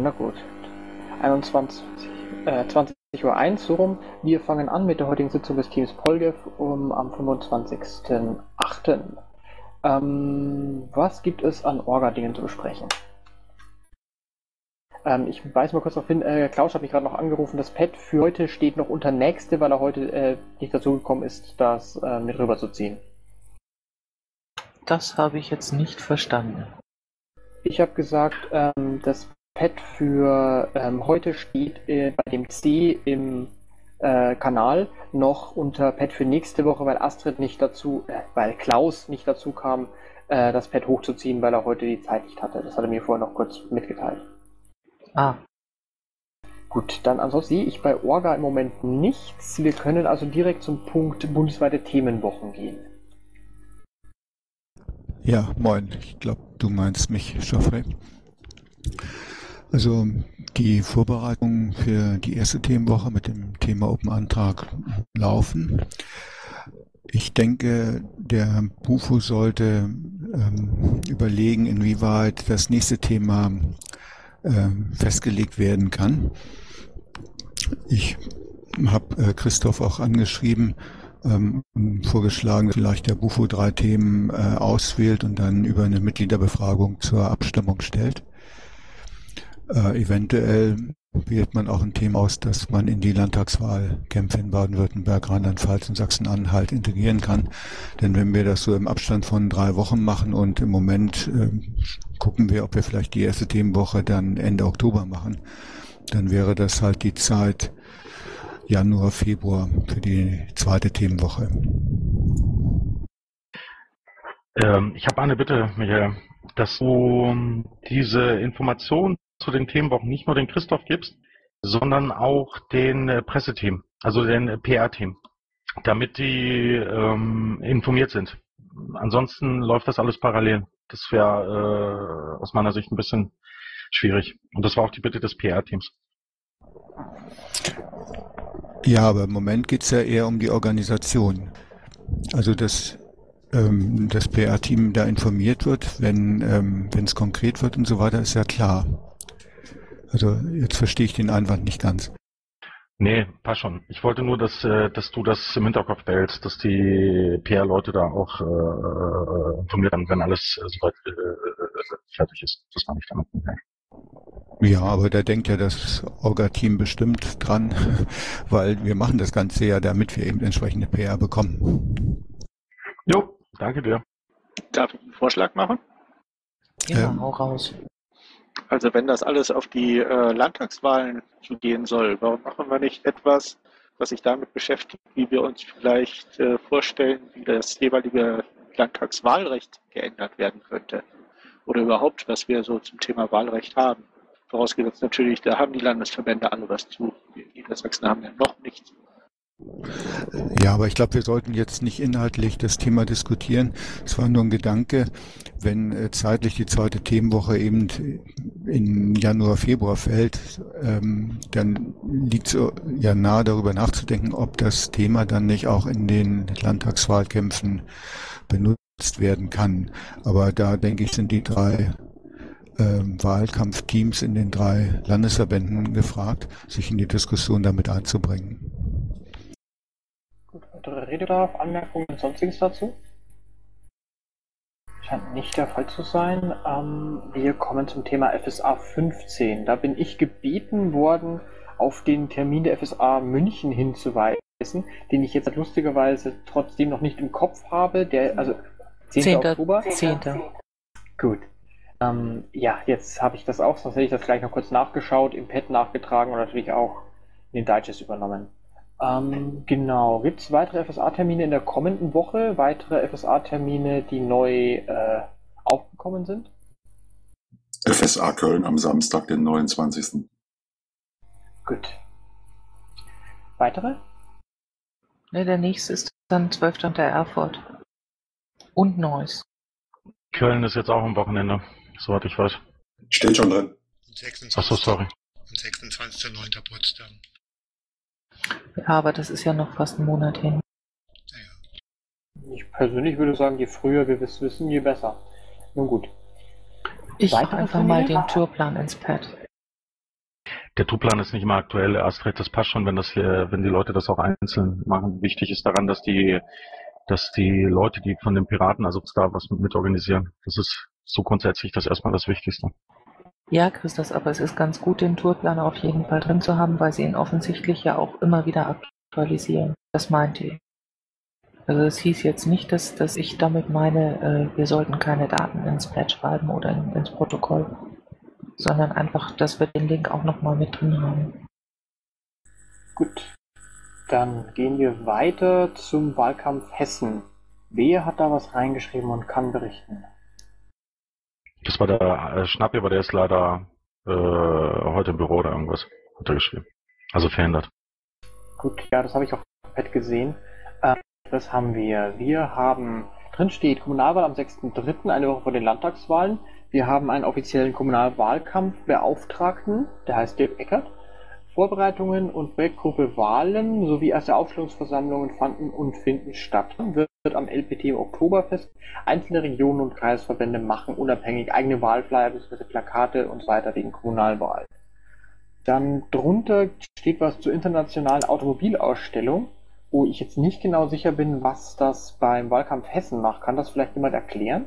Na gut. 21, äh, 20 Uhr 1, so rum. Wir fangen an mit der heutigen Sitzung des Teams Polgev um, am 25.08. Ähm, was gibt es an Orga-Dingen zu besprechen? Ähm, ich weise mal kurz darauf hin, äh, Klaus hat mich gerade noch angerufen, das Pad für heute steht noch unter Nächste, weil er heute äh, nicht dazu gekommen ist, das äh, mit rüberzuziehen. Das habe ich jetzt nicht verstanden. Ich habe gesagt, ähm, das Pad für ähm, heute steht äh, bei dem C im äh, Kanal noch unter Pad für nächste Woche, weil Astrid nicht dazu, äh, weil Klaus nicht dazu kam, äh, das Pad hochzuziehen, weil er heute die Zeit nicht hatte. Das hat er mir vorher noch kurz mitgeteilt. Ah, Gut, dann ansonsten sehe ich bei Orga im Moment nichts. Wir können also direkt zum Punkt bundesweite Themenwochen gehen. Ja, moin. Ich glaube, du meinst mich, Geoffrey. Also die Vorbereitungen für die erste Themenwoche mit dem Thema Open Antrag laufen. Ich denke, der Bufo sollte ähm, überlegen, inwieweit das nächste Thema ähm, festgelegt werden kann. Ich habe äh, Christoph auch angeschrieben, ähm, vorgeschlagen, dass vielleicht der Bufo drei Themen äh, auswählt und dann über eine Mitgliederbefragung zur Abstimmung stellt. Äh, eventuell wählt man auch ein Thema aus, das man in die Landtagswahlkämpfe in Baden-Württemberg, Rheinland-Pfalz und Sachsen-Anhalt integrieren kann. Denn wenn wir das so im Abstand von drei Wochen machen und im Moment äh, gucken wir, ob wir vielleicht die erste Themenwoche dann Ende Oktober machen, dann wäre das halt die Zeit Januar, Februar für die zweite Themenwoche. Ähm, ich habe eine Bitte, Michael, dass du diese Information zu den Themenwochen nicht nur den Christoph gibst, sondern auch den äh, Presseteam, also den äh, PR-Team, damit die ähm, informiert sind. Ansonsten läuft das alles parallel. Das wäre äh, aus meiner Sicht ein bisschen schwierig. Und das war auch die Bitte des PR-Teams. Ja, aber im Moment geht's ja eher um die Organisation. Also dass ähm, das PR-Team da informiert wird, wenn ähm, wenn es konkret wird und so weiter, ist ja klar. Also jetzt verstehe ich den Einwand nicht ganz. Nee, passt schon. Ich wollte nur, dass, äh, dass du das im Hinterkopf behältst, dass die PR-Leute da auch äh, informiert werden, wenn alles äh, soweit äh, fertig ist. Das war nicht damit. Ja, aber da denkt ja das Orga-Team bestimmt dran, weil wir machen das Ganze ja, damit wir eben entsprechende PR bekommen. Jo, danke dir. Darf ich einen Vorschlag machen? ja, Ähm. hau raus. Also wenn das alles auf die äh, Landtagswahlen zugehen soll, warum machen wir nicht etwas, was sich damit beschäftigt, wie wir uns vielleicht äh, vorstellen, wie das jeweilige Landtagswahlrecht geändert werden könnte? Oder überhaupt, was wir so zum Thema Wahlrecht haben. Vorausgesetzt natürlich, da haben die Landesverbände alle was zu. Wir in Niedersachsen haben ja noch nichts. Ja, aber ich glaube, wir sollten jetzt nicht inhaltlich das Thema diskutieren. Es war nur ein Gedanke, wenn äh, zeitlich die zweite Themenwoche eben in Januar, Februar fällt, ähm, dann liegt es ja nahe darüber nachzudenken, ob das Thema dann nicht auch in den Landtagswahlkämpfen benutzt werden kann. Aber da denke ich, sind die drei ähm, Wahlkampfteams in den drei Landesverbänden gefragt, sich in die Diskussion damit einzubringen. Weitere Redebedarf, Anmerkungen und sonstiges dazu? Scheint nicht der Fall zu sein. Ähm, wir kommen zum Thema FSA 15. Da bin ich gebeten worden, auf den Termin der FSA München hinzuweisen, den ich jetzt lustigerweise trotzdem noch nicht im Kopf habe. Der, also 10. 10. Oktober? 10. Gut. Ähm, ja, jetzt habe ich das auch, sonst hätte ich das gleich noch kurz nachgeschaut, im Pad nachgetragen und natürlich auch in den Digest übernommen. Ähm, genau. Gibt es weitere FSA-Termine in der kommenden Woche? Weitere FSA-Termine, die neu äh, aufgekommen sind? FSA Köln am Samstag, den 29. Gut. Weitere? Ne, der nächste ist dann 12. unter Erfurt. Und Neuss. Köln ist jetzt auch am Wochenende, soweit ich weiß. Steht schon drin. Und 26. Ach so, sorry. Und 26.09. Potsdam. Ja, aber das ist ja noch fast ein Monat hin. Ich persönlich würde sagen, je früher wir es wissen, je besser. Nun gut. Ich mache einfach mal den Tourplan ins Pad. Der Tourplan ist nicht mehr aktuell, Astrid, das passt schon, wenn das hier, wenn die Leute das auch einzeln machen. Wichtig ist daran, dass die, dass die Leute, die von den Piraten, also da was mit, mitorganisieren, das ist so grundsätzlich das erstmal das Wichtigste. Ja, Christus, aber es ist ganz gut, den Tourplan auf jeden Fall drin zu haben, weil sie ihn offensichtlich ja auch immer wieder aktualisieren. Das meinte ich. Also es hieß jetzt nicht, dass, dass ich damit meine, äh, wir sollten keine Daten ins Pad schreiben oder in, ins Protokoll, sondern einfach, dass wir den Link auch nochmal mit drin haben. Gut. Dann gehen wir weiter zum Wahlkampf Hessen. Wer hat da was reingeschrieben und kann berichten? Das war der äh, Schnappi, aber der ist leider äh, heute im Büro oder irgendwas, hat er geschrieben. Also verhindert. Gut, ja, das habe ich auf Pad gesehen. Äh, das haben wir. Wir haben, drin steht Kommunalwahl am 6.3., eine Woche vor den Landtagswahlen. Wir haben einen offiziellen Kommunalwahlkampfbeauftragten, der heißt Dirk Eckert. Vorbereitungen und Projektgruppe Wahlen sowie erste Aufstellungsversammlungen fanden und finden statt. Wird am LPT im Oktoberfest. Einzelne Regionen und Kreisverbände machen unabhängig eigene Wahlflyer bzw. Plakate und so weiter wegen Kommunalwahl. Dann drunter steht was zur internationalen Automobilausstellung, wo ich jetzt nicht genau sicher bin, was das beim Wahlkampf Hessen macht. Kann das vielleicht jemand erklären?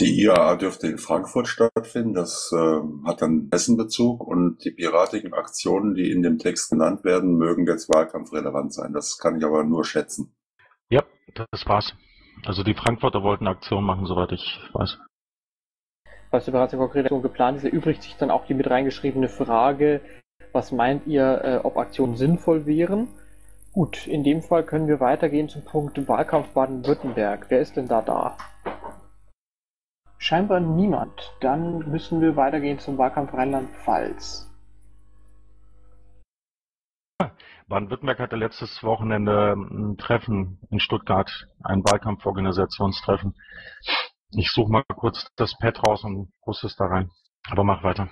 Die IAA dürfte in Frankfurt stattfinden. Das ähm, hat dann Hessenbezug und die piratigen Aktionen, die in dem Text genannt werden, mögen jetzt wahlkampfrelevant sein. Das kann ich aber nur schätzen. Ja, das war's. Also die Frankfurter wollten Aktion machen, soweit ich weiß. Was bereits in konkrete Aktion geplant ist, erübrigt sich dann auch die mit reingeschriebene Frage, was meint ihr, äh, ob Aktionen sinnvoll wären? Gut, in dem Fall können wir weitergehen zum Punkt Wahlkampf Baden-Württemberg. Wer ist denn da da? Scheinbar niemand. Dann müssen wir weitergehen zum Wahlkampf Rheinland-Pfalz. Baden-Württemberg hatte letztes Wochenende ein Treffen in Stuttgart, ein Wahlkampforganisationstreffen. Ich suche mal kurz das Pad raus und puste es da rein. Aber mach weiter.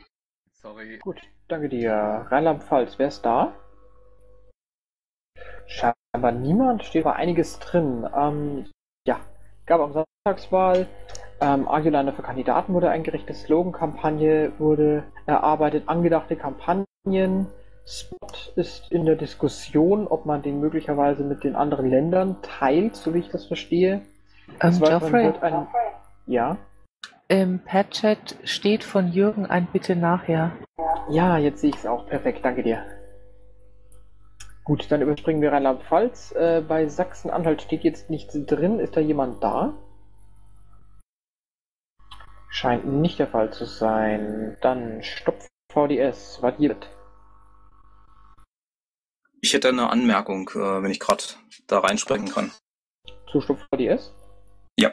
Sorry. Gut, danke dir. Rheinland-Pfalz, wer ist da? Scheinbar niemand, steht aber einiges drin. Ähm, ja, gab am Sonntagswahl, ähm, Argulande für Kandidaten wurde eingerichtet, Slogan-Kampagne wurde erarbeitet, angedachte Kampagnen. Spot ist in der Diskussion, ob man den möglicherweise mit den anderen Ländern teilt, so wie ich das verstehe. Ähm, Weiteren Geoffrey, ein, ja, im Pad-Chat steht von Jürgen ein Bitte nachher. ja, jetzt sehe ich es auch. Perfekt, danke dir. Gut, dann überspringen wir Rheinland-Pfalz. Äh, bei Sachsen-Anhalt steht jetzt nichts drin. Ist da jemand da? Scheint nicht der Fall zu sein. Dann Stopp VDS. Was gibt? Ich hätte eine Anmerkung, äh, wenn ich gerade da reinsprechen kann. Zu Stopp VDS? Ja.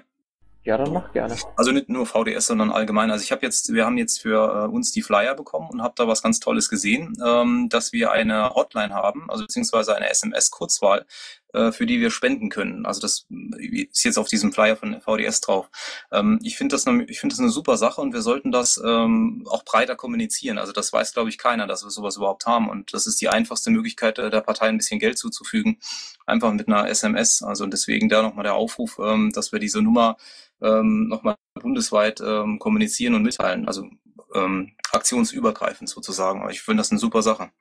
Ja, dann mach gerne. Also nicht nur VDS, sondern allgemein. Also ich habe jetzt, wir haben jetzt für äh, uns die Flyer bekommen und habe da was ganz Tolles gesehen, ähm, dass wir eine Hotline haben, also beziehungsweise eine SMS-Kurzwahl, äh, für die wir spenden können. Also das ist jetzt auf diesem Flyer von VDS drauf. Ähm, ich finde das, eine- ich finde das eine super Sache und wir sollten das ähm, auch breiter kommunizieren. Also das weiß, glaube ich, keiner, dass wir sowas überhaupt haben. Und das ist die einfachste Möglichkeit, äh, der Partei ein bisschen Geld zuzufügen, einfach mit einer SMS. Also deswegen da nochmal der Aufruf, ähm, dass wir diese Nummer ähm, nochmal bundesweit ähm, kommunizieren und mitteilen. Also ähm, aktionsübergreifend sozusagen. Aber ich finde das eine super Sache.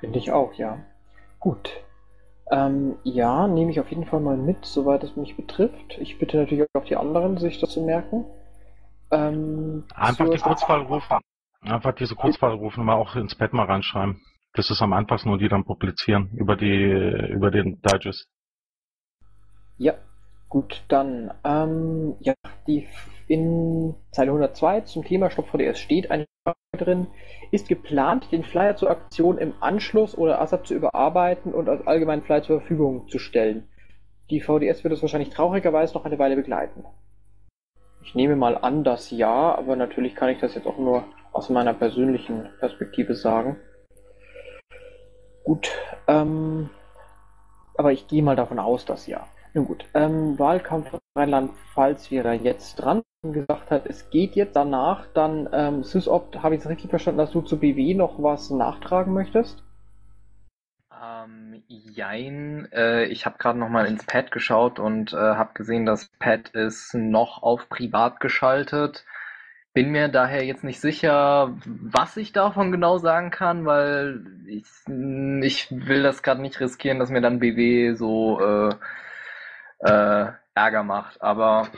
Finde ich auch, ja. Gut. Ähm, ja, nehme ich auf jeden Fall mal mit, soweit es mich betrifft. Ich bitte natürlich auch die anderen, sich das zu merken. Ähm, Einfach zur- die Kurzwahl rufen. Einfach diese Kurzwahlrufnummer auch ins Pad mal reinschreiben. Das ist am einfachsten und die dann publizieren über die, über den Digest. Ja, gut, dann, ähm, ja, die in Zeile 102 zum Thema Stopp VDS steht eine Frage drin. Ist geplant, den Flyer zur Aktion im Anschluss oder ASAP zu überarbeiten und als allgemeinen Flyer zur Verfügung zu stellen? Die VDS wird es wahrscheinlich traurigerweise noch eine Weile begleiten. Ich nehme mal an, dass ja, aber natürlich kann ich das jetzt auch nur aus meiner persönlichen Perspektive sagen. Gut, ähm, aber ich gehe mal davon aus, dass ja. Nun gut, ähm, Wahlkampf Rheinland-Pfalz wäre jetzt dran und gesagt hat, es geht jetzt danach, dann ähm, SysOpt, habe ich es richtig verstanden, dass du zu BW noch was nachtragen möchtest? Ähm, jein. Äh, ich habe gerade noch mal ins Pad geschaut und äh, habe gesehen, das Pad ist noch auf privat geschaltet. Bin mir daher jetzt nicht sicher, was ich davon genau sagen kann, weil ich, ich will das gerade nicht riskieren, dass mir dann BW so äh, äh, Ärger macht. Aber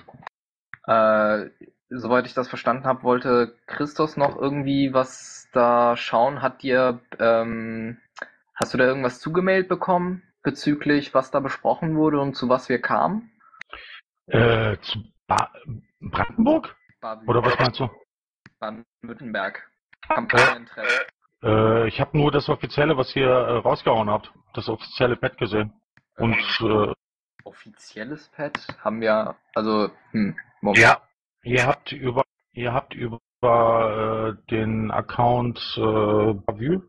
äh, soweit ich das verstanden habe, wollte Christos noch irgendwie was da schauen. Hat dir, ähm, hast du da irgendwas zugemailt bekommen bezüglich, was da besprochen wurde und zu was wir kamen? Äh, zu ba Brandenburg? Baden- Oder was meinst du? Baden-Württemberg. Kampagnentreffen. Äh, ich habe nur das offizielle, was ihr äh, rausgehauen habt, das offizielle Pad gesehen. Und äh, Offizielles Pad haben wir, also, hm, Moment. ja, ihr habt über ihr habt über äh, den Account äh, Bavü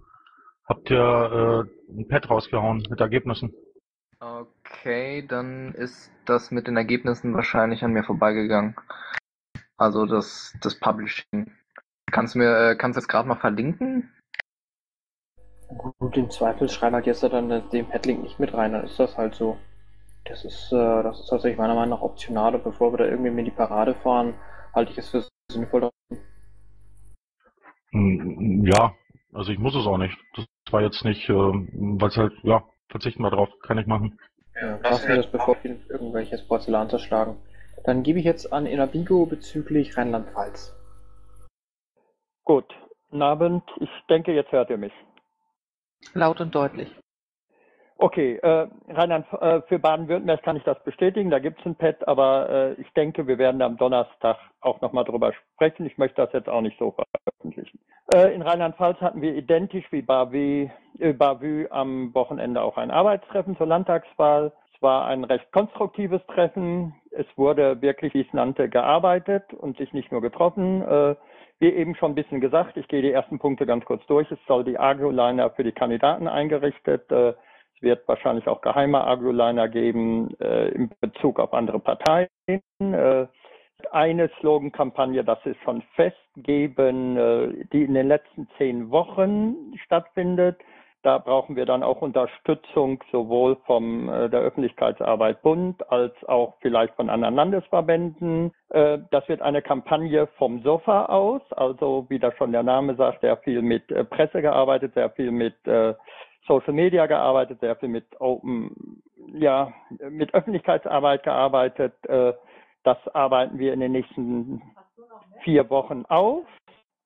habt ihr äh, ein Pad rausgehauen mit Ergebnissen. Okay, dann ist das mit den Ergebnissen wahrscheinlich an mir vorbeigegangen. Also das, das Publishing. Kannst du mir, äh, kannst du jetzt gerade mal verlinken? Gut, im Zweifel schreiben halt jetzt dann den Padlink nicht mit rein, dann ist das halt so. Das ist, äh, das ist tatsächlich meiner Meinung nach optional und bevor wir da irgendwie in die Parade fahren, halte ich es für sinnvoll. Hm, Ja, also ich muss es auch nicht. Das war jetzt nicht, äh, weil es halt, ja, verzichten wir drauf, kann ich machen. Ja, lassen wir das, bevor wir irgendwelches Porzellan zerschlagen. Dann gebe ich jetzt an Inabigo bezüglich Rheinland-Pfalz. Gut, Abend. Ich denke, jetzt hört ihr mich. Laut und deutlich. Okay, äh, Rheinland, äh, für Baden-Württemberg kann ich das bestätigen, da gibt es ein Pad, aber äh, ich denke, wir werden am Donnerstag auch nochmal drüber sprechen. Ich möchte das jetzt auch nicht so veröffentlichen. Äh, in Rheinland-Pfalz hatten wir identisch wie Bavü, äh, am Wochenende auch ein Arbeitstreffen zur Landtagswahl. Es war ein recht konstruktives Treffen. Es wurde wirklich, wie es nannte, gearbeitet und sich nicht nur getroffen. Äh, wie eben schon ein bisschen gesagt, ich gehe die ersten Punkte ganz kurz durch. Es soll die Agro-Liner für die Kandidaten eingerichtet. Äh, wird wahrscheinlich auch geheime Agro-Liner geben äh, in Bezug auf andere Parteien. Äh, eine Slogan-Kampagne, das ist schon festgeben, äh, die in den letzten zehn Wochen stattfindet. Da brauchen wir dann auch Unterstützung sowohl vom äh, der Öffentlichkeitsarbeit Bund als auch vielleicht von anderen Landesverbänden. Äh, das wird eine Kampagne vom Sofa aus, also wie das schon der Name sagt, sehr viel mit äh, Presse gearbeitet, sehr viel mit äh, Social Media gearbeitet, sehr viel mit Open, ja, mit Öffentlichkeitsarbeit gearbeitet. Äh, das arbeiten wir in den nächsten vier Wochen auf.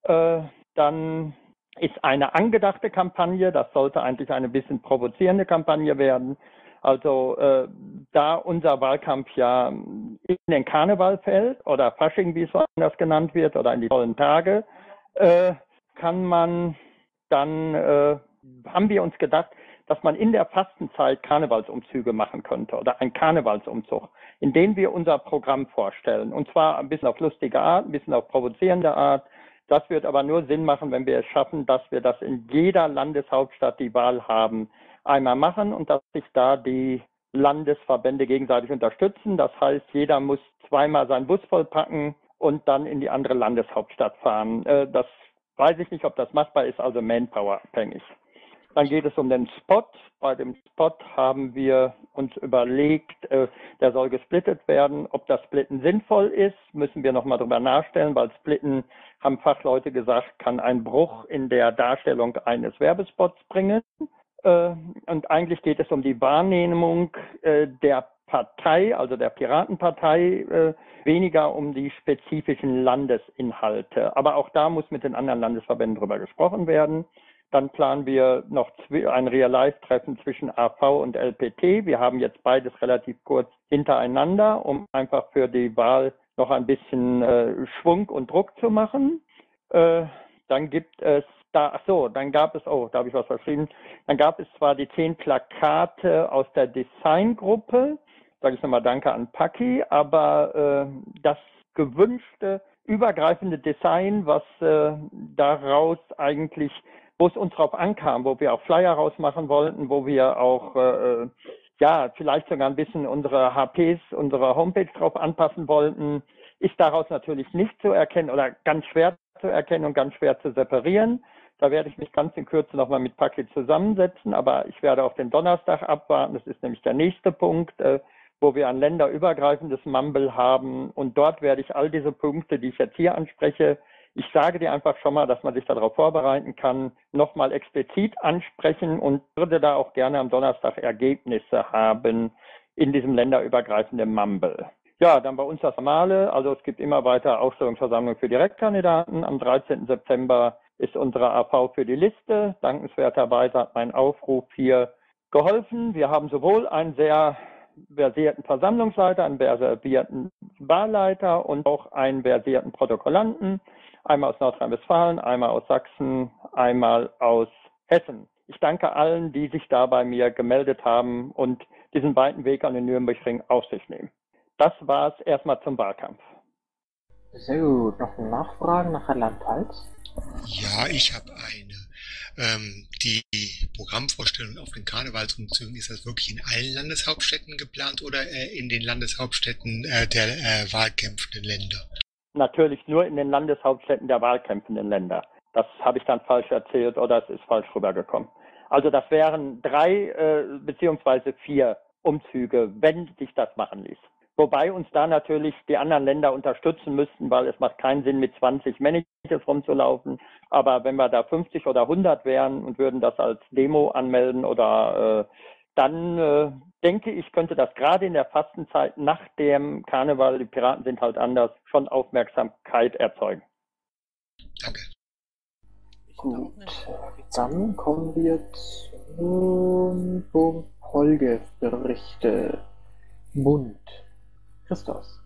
Äh, dann ist eine angedachte Kampagne, das sollte eigentlich eine bisschen provozierende Kampagne werden. Also äh, da unser Wahlkampf ja in den Karneval fällt oder Fasching, wie es anders genannt wird, oder in die tollen Tage, kann man dann, haben wir uns gedacht, dass man in der Fastenzeit Karnevalsumzüge machen könnte oder ein Karnevalsumzug, in dem wir unser Programm vorstellen. Und zwar ein bisschen auf lustige Art, ein bisschen auf provozierende Art. Das wird aber nur Sinn machen, wenn wir es schaffen, dass wir das in jeder Landeshauptstadt die Wahl haben, einmal machen und dass sich da die Landesverbände gegenseitig unterstützen. Das heißt, jeder muss zweimal seinen Bus vollpacken und dann in die andere Landeshauptstadt fahren. Äh, Das weiß ich nicht, ob das machbar ist, also Manpower abhängig. Dann geht es um den Spot. Bei dem Spot haben wir uns überlegt, äh, der soll gesplittet werden. Ob das Splitten sinnvoll ist, müssen wir nochmal drüber nachstellen, weil Splitten, haben Fachleute gesagt, kann einen Bruch in der Darstellung eines Werbespots bringen. Äh, Und eigentlich geht es um die Wahrnehmung äh, der Partei, also der Piratenpartei, weniger um die spezifischen Landesinhalte. Aber auch da muss mit den anderen Landesverbänden drüber gesprochen werden. Dann planen wir noch ein Real-Life-Treffen zwischen AV und LPT. Wir haben jetzt beides relativ kurz hintereinander, um einfach für die Wahl noch ein bisschen äh, Schwung und Druck zu machen. Äh, dann gibt es da, ach so, dann gab es, oh, da habe ich was verschrieben. Dann gab es zwar die zehn Plakate aus der Designgruppe, sage ich nochmal Danke an Paki, aber äh, das gewünschte übergreifende Design, was äh, daraus eigentlich, wo es uns drauf ankam, wo wir auch Flyer rausmachen wollten, wo wir auch äh, äh, ja vielleicht sogar ein bisschen unsere HPs, unsere Homepage drauf anpassen wollten, ist daraus natürlich nicht zu erkennen oder ganz schwer zu erkennen und ganz schwer zu separieren. Da werde ich mich ganz in Kürze nochmal mit Paki zusammensetzen, aber ich werde auf den Donnerstag abwarten. Das ist nämlich der nächste Punkt, äh, wo wir ein länderübergreifendes Mumble haben. Und dort werde ich all diese Punkte, die ich jetzt hier anspreche, ich sage dir einfach schon mal, dass man sich darauf vorbereiten kann, nochmal explizit ansprechen und würde da auch gerne am Donnerstag Ergebnisse haben in diesem länderübergreifenden Mumble. Ja, dann bei uns das Normale. Also es gibt immer weiter Aufstellungsversammlungen für Direktkandidaten. Am 13. September ist unsere AV für die Liste. Dankenswerterweise hat mein Aufruf hier geholfen. Wir haben sowohl einen sehr versierten Versammlungsleiter, einen versierten Wahlleiter und auch einen versierten Protokollanten. Einmal aus Nordrhein-Westfalen, einmal aus Sachsen, einmal aus Hessen. Ich danke allen, die sich da bei mir gemeldet haben und diesen weiten Weg an den Nürnbergring auf sich nehmen. Das war es erstmal zum Wahlkampf. Sehr gut. Noch Nachfragen nach Rheinland-Pfalz? Ja, ich habe eine. Ähm, die Programmvorstellung auf den Karnevalsumzügen, ist das wirklich in allen Landeshauptstädten geplant oder äh, in den Landeshauptstädten äh, der äh, wahlkämpfenden Länder? Natürlich nur in den Landeshauptstädten der wahlkämpfenden Länder. Das habe ich dann falsch erzählt oder es ist falsch rübergekommen. Also das wären drei äh, beziehungsweise vier Umzüge, wenn sich das machen ließ. Wobei uns da natürlich die anderen Länder unterstützen müssten, weil es macht keinen Sinn, mit 20 Managers rumzulaufen. Aber wenn wir da 50 oder 100 wären und würden das als Demo anmelden oder äh, dann äh, denke ich, könnte das gerade in der Fastenzeit nach dem Karneval, die Piraten sind halt anders, schon Aufmerksamkeit erzeugen. Danke. Gut, dann kommen wir zum Folgeberichte. Bund. Christos.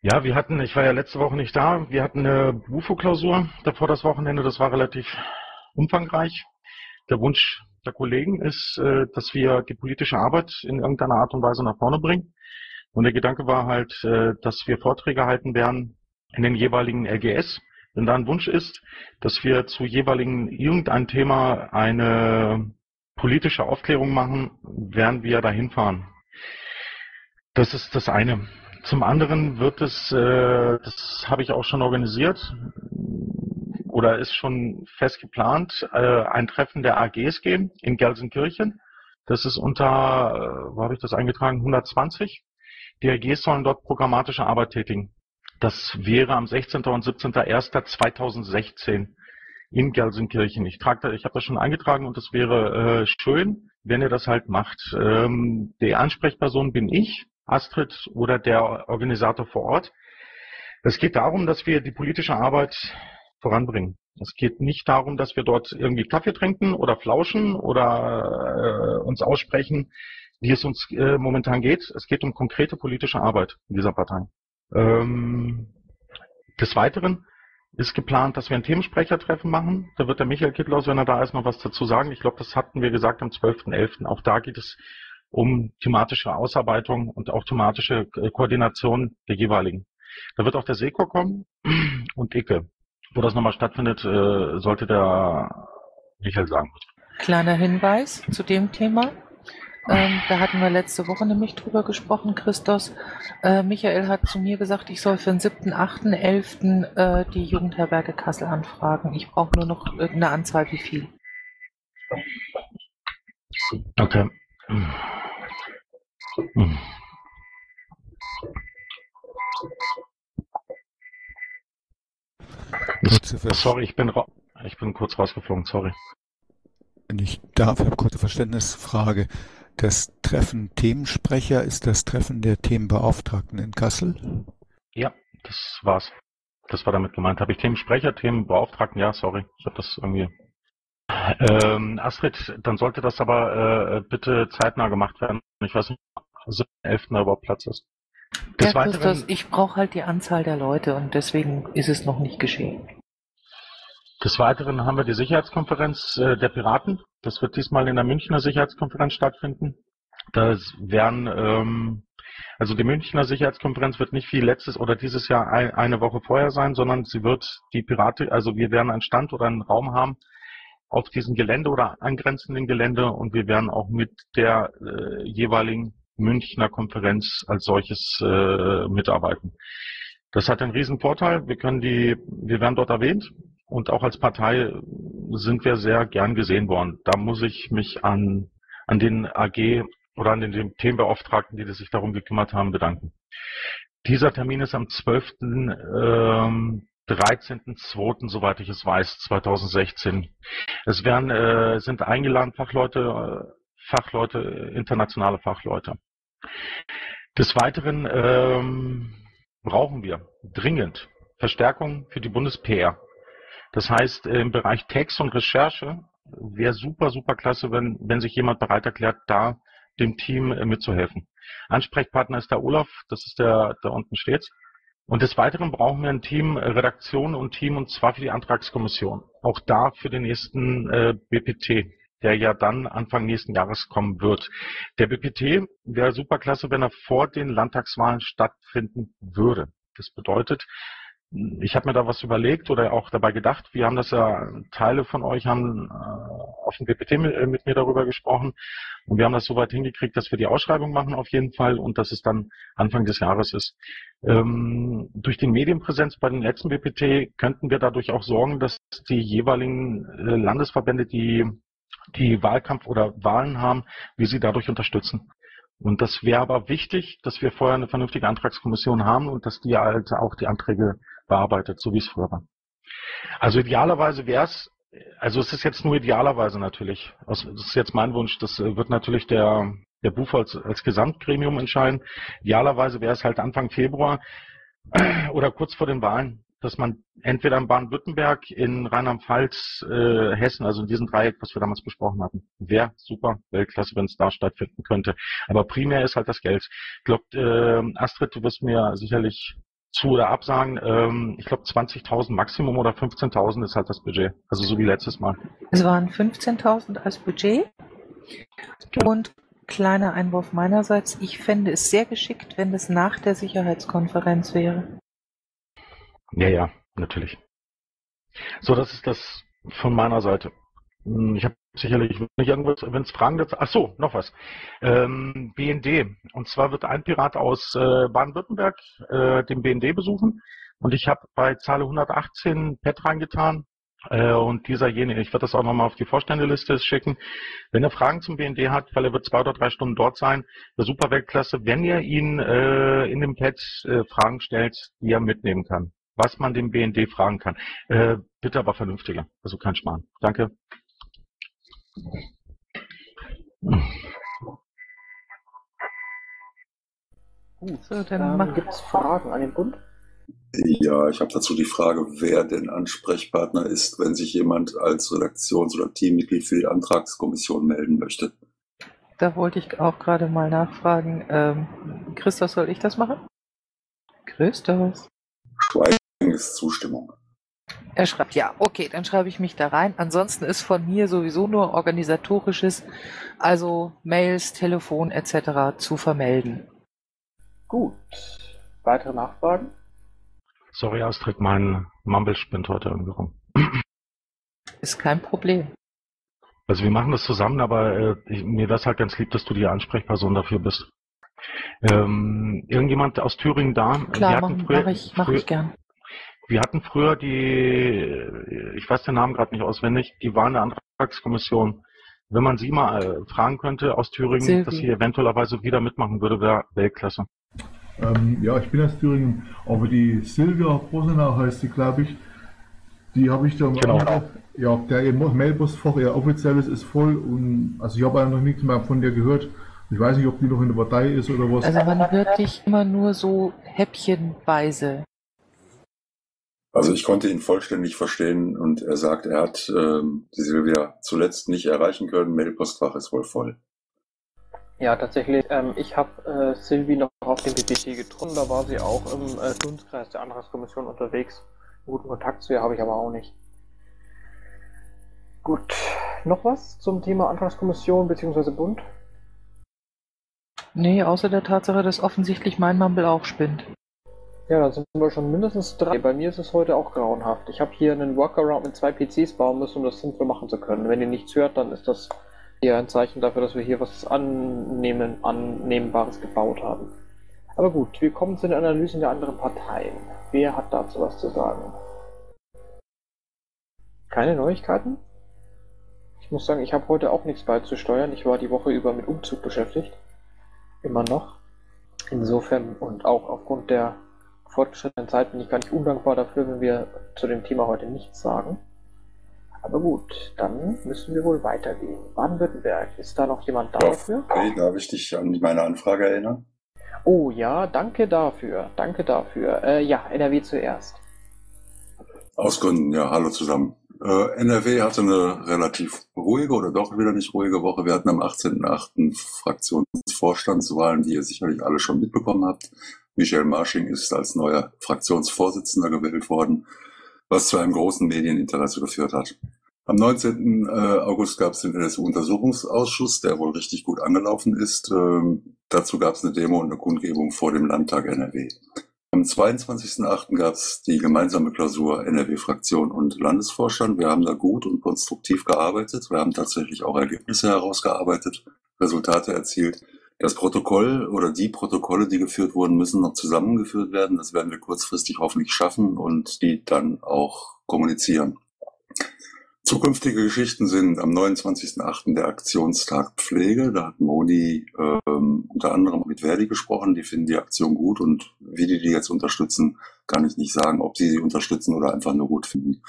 Ja, wir hatten, ich war ja letzte Woche nicht da, wir hatten eine Bufo-Klausur davor das Wochenende, das war relativ umfangreich. Der Wunsch der Kollegen ist, äh, dass wir die politische Arbeit in irgendeiner Art und Weise nach vorne bringen. Und der Gedanke war halt, äh, dass wir Vorträge halten werden in den jeweiligen LGS. Wenn da ein Wunsch ist, dass wir zu jeweiligen irgendein Thema eine politische Aufklärung machen, werden wir dahin fahren. Das ist das eine. Zum anderen wird es, äh, das habe ich auch schon organisiert oder ist schon fest geplant, äh, ein Treffen der AGs geben in Gelsenkirchen. Das ist unter, äh, wo habe ich das eingetragen, 120. Die AGs sollen dort programmatische Arbeit tätigen. Das wäre am 16. und 17.01.2016 in Gelsenkirchen. Ich trage, ich habe das schon eingetragen und es wäre äh, schön, wenn ihr das halt macht. Ähm, die Ansprechperson bin ich. Astrid oder der Organisator vor Ort. Es geht darum, dass wir die politische Arbeit voranbringen. Es geht nicht darum, dass wir dort irgendwie Kaffee trinken oder flauschen oder äh, uns aussprechen, wie es uns äh, momentan geht. Es geht um konkrete politische Arbeit in dieser Partei. Ähm, des Weiteren ist geplant, dass wir ein Themensprechertreffen machen. Da wird der Michael Kittlaus, wenn er da ist, noch was dazu sagen. Ich glaube, das hatten wir gesagt am 12.11. Auch da geht es um thematische Ausarbeitung und auch thematische äh, Koordination der jeweiligen. Da wird auch der Seko kommen und Icke. Wo das nochmal stattfindet, äh, sollte der Michael sagen. Kleiner Hinweis zu dem Thema. Ähm, da hatten wir letzte Woche nämlich drüber gesprochen, Christos. Äh, Michael hat zu mir gesagt, ich soll für den 7.8.11. Äh, die Jugendherberge Kassel anfragen. Ich brauche nur noch irgendeine Anzahl, wie viel. Okay. Hm. Sorry, ich bin, ich bin kurz rausgeflogen, sorry. Wenn ich darf, ich habe kurze Verständnisfrage. Das Treffen Themensprecher ist das Treffen der Themenbeauftragten in Kassel? Ja, das war's. Das war damit gemeint. Habe ich Themensprecher, Themenbeauftragten? Ja, sorry. Ich habe das irgendwie ähm, Astrid, dann sollte das aber äh, bitte zeitnah gemacht werden. Ich weiß nicht, am 7.11. überhaupt Platz ist. Des ja, Weiteren, Christus, ich brauche halt die Anzahl der Leute und deswegen ist es noch nicht geschehen. Des Weiteren haben wir die Sicherheitskonferenz äh, der Piraten. Das wird diesmal in der Münchner Sicherheitskonferenz stattfinden. Da werden, ähm, also die Münchner Sicherheitskonferenz wird nicht wie letztes oder dieses Jahr ein, eine Woche vorher sein, sondern sie wird die Pirate, also wir werden einen Stand oder einen Raum haben, auf diesem Gelände oder angrenzenden Gelände und wir werden auch mit der äh, jeweiligen Münchner Konferenz als solches äh, mitarbeiten. Das hat einen riesen Vorteil. Wir können die, wir werden dort erwähnt. Und auch als Partei sind wir sehr gern gesehen worden. Da muss ich mich an, an den AG oder an den Themenbeauftragten, die sich darum gekümmert haben, bedanken. Dieser Termin ist am 12. Ähm, 13.02., soweit ich es weiß, 2016. Es werden, äh, sind eingeladen Fachleute, äh, Fachleute, internationale Fachleute. Des Weiteren ähm, brauchen wir dringend Verstärkung für die Bundes-PR. Das heißt, im Bereich Text und Recherche wäre super, super klasse, wenn, wenn sich jemand bereit erklärt, da dem Team äh, mitzuhelfen. Ansprechpartner ist der Olaf, das ist der, der unten steht. Und des Weiteren brauchen wir ein Team, äh, Redaktion und Team, und zwar für die Antragskommission. Auch da für den nächsten äh, BPT, der ja dann Anfang nächsten Jahres kommen wird. Der BPT wäre super klasse, wenn er vor den Landtagswahlen stattfinden würde. Das bedeutet, ich habe mir da was überlegt oder auch dabei gedacht. Wir haben das ja, Teile von euch haben äh, auf dem PPT mit, äh, mit, mir darüber gesprochen und wir haben das soweit hingekriegt, dass wir die Ausschreibung machen auf jeden Fall und dass es dann Anfang des Jahres ist. Ähm, durch die Medienpräsenz bei den letzten BPT könnten wir dadurch auch sorgen, dass die jeweiligen äh, Landesverbände, die die Wahlkampf oder Wahlen haben, wie sie dadurch unterstützen. Und das wäre aber wichtig, dass wir vorher eine vernünftige Antragskommission haben und dass die halt auch die Anträge bearbeitet, so wie es früher war. Also idealerweise wäre es, also es ist jetzt nur idealerweise natürlich, das ist jetzt mein Wunsch, das wird natürlich der, der BUFO als, als Gesamtgremium entscheiden. Idealerweise wäre es halt Anfang Februar oder kurz vor den Wahlen, dass man entweder in Baden-Württemberg, in Rheinland-Pfalz, äh, Hessen, also in diesem Dreieck, was wir damals besprochen hatten, wäre super, Weltklasse, wenn es da stattfinden könnte. Aber primär ist halt das Geld. Ich glaube, äh, Astrid, du wirst mir sicherlich zu oder absagen. Ähm, ich glaube 20.000 Maximum oder 15.000 ist halt das Budget. Also so wie letztes Mal. Es waren 15.000 als Budget. Und kleiner Einwurf meinerseits, ich fände es sehr geschickt, wenn es nach der Sicherheitskonferenz wäre. Ja, ja, natürlich. So, das ist das von meiner Seite. Hm, ich habe sicherlich nicht irgendwas, wenn es Fragen dazu. Ach so, noch was. Ähm, BND. Und zwar wird ein Pirat aus äh, Baden-Württemberg äh, den BND besuchen. Und ich habe bei Zahle 118 Pet reingetan. Äh, und dieser jene, ich werde das auch nochmal auf die Vorständeliste schicken. Wenn er Fragen zum BND hat, weil er wird zwei oder drei Stunden dort sein, der super Weltklasse, wenn ihr ihn äh, in dem Pad äh, Fragen stellt, die er mitnehmen kann. Was man dem BND fragen kann. Äh, bitte aber vernünftiger, also kein Schmarrn. Danke. Gut, so, dann ähm, gibt es Fragen an den Bund? Ja, ich habe dazu die Frage, wer denn Ansprechpartner ist, wenn sich jemand als Redaktions- oder Teammitglied für die Antragskommission melden möchte. Da wollte ich auch gerade mal nachfragen. Ähm, Christoph, soll ich das machen? Christoph. Schweigen ist Zustimmung. Er schreibt, ja, okay, dann schreibe ich mich da rein. Ansonsten ist von mir sowieso nur organisatorisches, also Mails, Telefon etc. zu vermelden. Gut. Weitere Nachfragen? Sorry, Astrid, mein Mumble spinnt heute irgendwie rum. Ist kein Problem. Also wir machen das zusammen, aber äh, mir wäre es halt ganz lieb, dass du die Ansprechperson dafür bist. Ähm, irgendjemand aus Thüringen da? Klar, mache mach ich, mach ich gern. Wir hatten früher die, ich weiß den Namen gerade nicht auswendig, die war in der Antragskommission. Wenn man sie mal äh, fragen könnte aus Thüringen, Silvi. dass sie eventuellerweise wieder mitmachen würde, wäre Weltklasse. Ähm, ja, ich bin aus Thüringen, aber die Silvia Bosenau heißt sie, glaube ich. Die habe ich da genau. Andere, ja, der Mailpostfach, ihr offizielles ist voll und also ich habe noch nichts mehr von dir gehört. Ich weiß nicht, ob die noch in der Partei ist oder was. Also man hört dich immer nur so häppchenweise. Also ich konnte ihn vollständig verstehen und er sagt, er hat ähm, die Silvia zuletzt nicht erreichen können. Mailpostfach ist wohl voll. Ja, tatsächlich. Ähm, ich habe äh, Silvi noch auf dem PPT getroffen. Da war sie auch im äh, Dunstkreis der Antragskommission unterwegs. Guten Kontakt zu ihr habe ich aber auch nicht. Gut. Noch was zum Thema Antragskommission bzw. Bund? Nee, außer der Tatsache, dass offensichtlich mein Mumble auch spinnt. Ja, da sind wir schon mindestens drei. Bei mir ist es heute auch grauenhaft. Ich habe hier einen Workaround mit zwei PCs bauen müssen, um das sinnvoll machen zu können. Wenn ihr nichts hört, dann ist das eher ein Zeichen dafür, dass wir hier was annehmen, Annehmbares gebaut haben. Aber gut, wir kommen zu den Analysen der anderen Parteien. Wer hat dazu was zu sagen? Keine Neuigkeiten? Ich muss sagen, ich habe heute auch nichts beizusteuern. Ich war die Woche über mit Umzug beschäftigt. Immer noch. Insofern und auch aufgrund der fortgeschrittenen Zeit bin ich gar nicht undankbar dafür, wenn wir zu dem Thema heute nichts sagen. Aber gut, dann müssen wir wohl weitergehen. Baden-Württemberg, ist da noch jemand da dafür? Okay, darf ich dich an meine Anfrage erinnern? Oh ja, danke dafür. Danke dafür. Äh, ja, NRW zuerst. Aus Gründen, ja, hallo zusammen. Äh, NRW hatte eine relativ ruhige oder doch wieder nicht ruhige Woche. Wir hatten am 18.08. Fraktionsvorstandswahlen, die ihr sicherlich alle schon mitbekommen habt. Michel Marsching ist als neuer Fraktionsvorsitzender gewählt worden, was zu einem großen Medieninteresse geführt hat. Am 19. Äh, August gab es den NSU-Untersuchungsausschuss, der wohl richtig gut angelaufen ist. Ähm, dazu gab es eine Demo und eine Kundgebung vor dem Landtag NRW. Am 22.08. gab es die gemeinsame Klausur NRW-Fraktion und Landesvorstand. Wir haben da gut und konstruktiv gearbeitet. Wir haben tatsächlich auch Ergebnisse herausgearbeitet, Resultate erzielt. Das Protokoll oder die Protokolle, die geführt wurden, müssen noch zusammengeführt werden. Das werden wir kurzfristig hoffentlich schaffen und die dann auch kommunizieren. Zukünftige Geschichten sind am 29.08. der Aktionstag Pflege. Da hat Moni ähm, unter anderem mit Verdi gesprochen. Die finden die Aktion gut und wie die die jetzt unterstützen, kann ich nicht sagen, ob sie sie unterstützen oder einfach nur gut finden.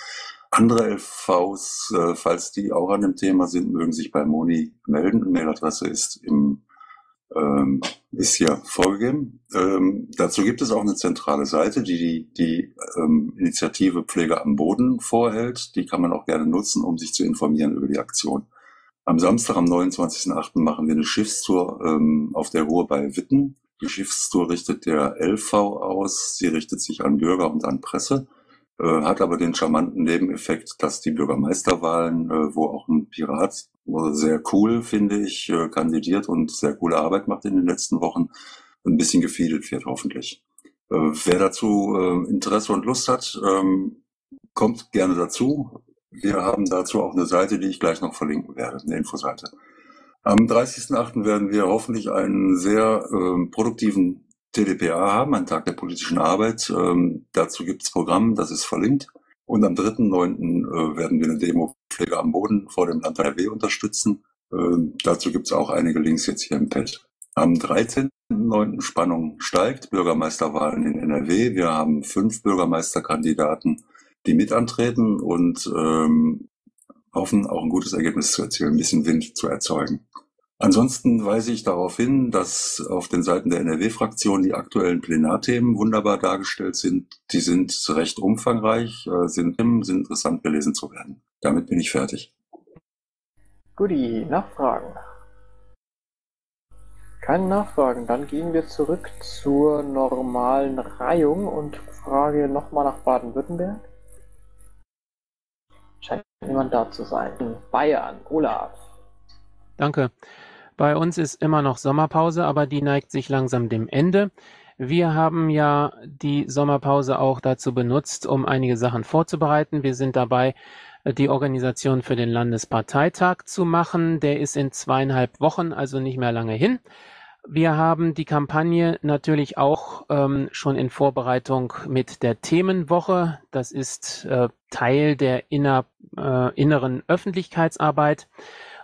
Andere LVs, äh, falls die auch an dem Thema sind, mögen sich bei Moni melden. Mailadresse ist im ähm, ist hier vorgegeben. Ähm, dazu gibt es auch eine zentrale Seite, die die, die ähm, Initiative Pflege am Boden vorhält. Die kann man auch gerne nutzen, um sich zu informieren über die Aktion. Am Samstag, am 29.08. machen wir eine Schiffstour ähm, auf der Ruhr bei Witten. Die Schiffstour richtet der LV aus. Sie richtet sich an Bürger und an Presse. Äh, hat aber den charmanten Nebeneffekt, dass die Bürgermeisterwahlen, äh, wo auch ein Pirat sehr cool, finde ich, äh, kandidiert und sehr coole Arbeit macht in den letzten Wochen, ein bisschen gefiedelt wird, hoffentlich. Wer dazu Interesse und Lust hat, ähm, kommt gerne dazu. Wir haben dazu auch eine Seite, die ich gleich noch verlinken werde, eine Infoseite. Am 30.08. werden wir hoffentlich einen sehr äh, produktiven TDPA haben, einen Tag der politischen Arbeit. Ähm, dazu gibt es Programm, das ist verlinkt. Und am 3.9. Äh, werden wir eine Demo Pflege am Boden vor dem Land NRW unterstützen. Ähm, dazu gibt es auch einige Links jetzt hier im Pad. Am 13.9. Spannung steigt, Bürgermeisterwahlen in NRW. Wir haben fünf Bürgermeisterkandidaten, die mit antreten und ähm, hoffen, auch ein gutes Ergebnis zu erzielen, ein bisschen Wind zu erzeugen. Ansonsten weise ich darauf hin, dass auf den Seiten der NRW-Fraktion die aktuellen Plenarthemen wunderbar dargestellt sind. Die sind recht umfangreich, äh, sind, sind interessant gelesen zu werden. Damit bin ich fertig. Guti, Nachfragen? Keine Nachfragen. Dann gehen wir zurück zur normalen Reihung und frage nochmal nach Baden-Württemberg. Scheint niemand da zu sein. Bayern, Olaf. Danke. Bei uns ist immer noch Sommerpause, aber die neigt sich langsam dem Ende. Wir haben ja die Sommerpause auch dazu benutzt, um einige Sachen vorzubereiten. Wir sind dabei, die Organisation für den Landesparteitag zu machen. Der ist in zweieinhalb Wochen, also nicht mehr lange hin. Wir haben die Kampagne natürlich auch ähm, schon in Vorbereitung mit der Themenwoche. Das ist äh, Teil der inner, äh, inneren Öffentlichkeitsarbeit.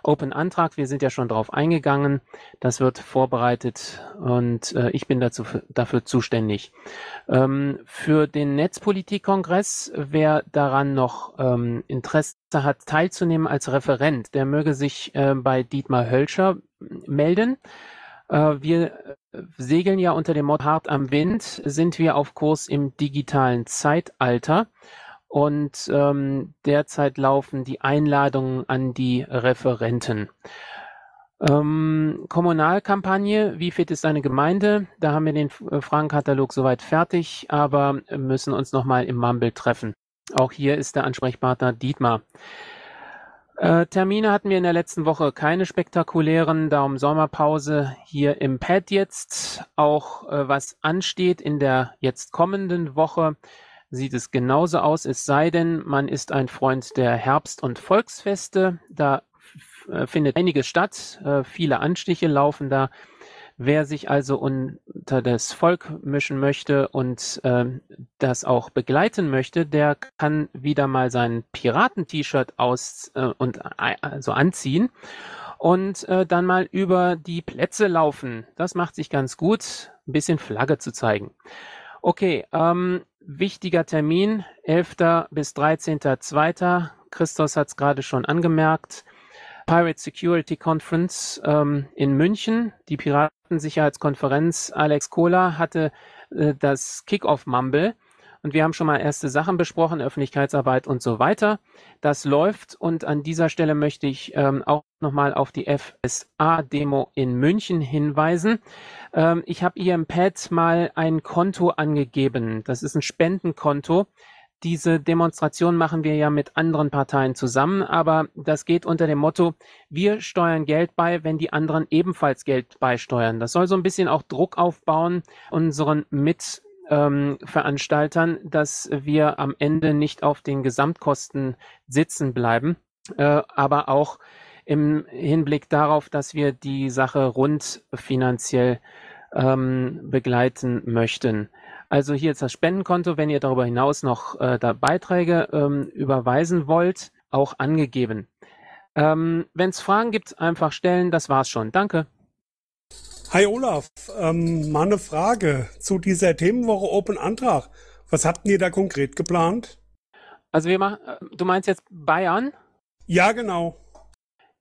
Open Antrag, wir sind ja schon drauf eingegangen. Das wird vorbereitet und äh, ich bin dazu, dafür zuständig. Ähm, für den Netzpolitikkongress, wer daran noch ähm, Interesse hat, teilzunehmen als Referent, der möge sich äh, bei Dietmar Hölscher melden. Äh, wir segeln ja unter dem Motto Hart am Wind, sind wir auf Kurs im digitalen Zeitalter. Und ähm, derzeit laufen die Einladungen an die Referenten. Ähm, Kommunalkampagne, wie fit ist eine Gemeinde? Da haben wir den äh, Fragenkatalog soweit fertig, aber müssen uns nochmal im Mumble treffen. Auch hier ist der Ansprechpartner Dietmar. Äh, Termine hatten wir in der letzten Woche keine spektakulären, darum Sommerpause hier im Pad jetzt. Auch äh, was ansteht in der jetzt kommenden Woche sieht es genauso aus, es sei denn, man ist ein Freund der Herbst- und Volksfeste. Da äh, findet einiges statt, äh, viele Anstiche laufen da. Wer sich also un unter das Volk mischen möchte und ähm, das auch begleiten möchte, der kann wieder mal sein Piraten-T-Shirt aus äh, und äh, also anziehen und äh, dann mal über die Plätze laufen. Das macht sich ganz gut, ein bisschen Flagge zu zeigen. Okay, ähm, wichtiger Termin, 11. bis 13.2. Christos hat es gerade schon angemerkt. Pirate Security Conference ähm, in München, die Piratensicherheitskonferenz. Alex Kohler hatte äh, das Kickoff-Mumble und wir haben schon mal erste Sachen besprochen, Öffentlichkeitsarbeit und so weiter. Das läuft und an dieser Stelle möchte ich ähm, auch nochmal auf die FSA-Demo in München hinweisen. Ähm, ich habe hier im Pad mal ein Konto angegeben. Das ist ein Spendenkonto. Diese Demonstration machen wir ja mit anderen Parteien zusammen, aber das geht unter dem Motto, wir steuern Geld bei, wenn die anderen ebenfalls Geld beisteuern. Das soll so ein bisschen auch Druck aufbauen, unseren mit ähm, Veranstaltern, dass wir am Ende nicht auf den Gesamtkosten sitzen bleiben, äh, aber auch im Hinblick darauf, dass wir die Sache rund finanziell ähm, begleiten möchten. Also hier ist das Spendenkonto, wenn ihr darüber hinaus noch äh, da Beiträge ähm, überweisen wollt, auch angegeben. Ähm, wenn es Fragen gibt, einfach stellen. Das war's schon. Danke. Hi Olaf, ähm, mal eine Frage zu dieser Themenwoche Open Antrag. Was habt ihr da konkret geplant? Also wir machen, äh, du meinst jetzt Bayern? Ja, genau.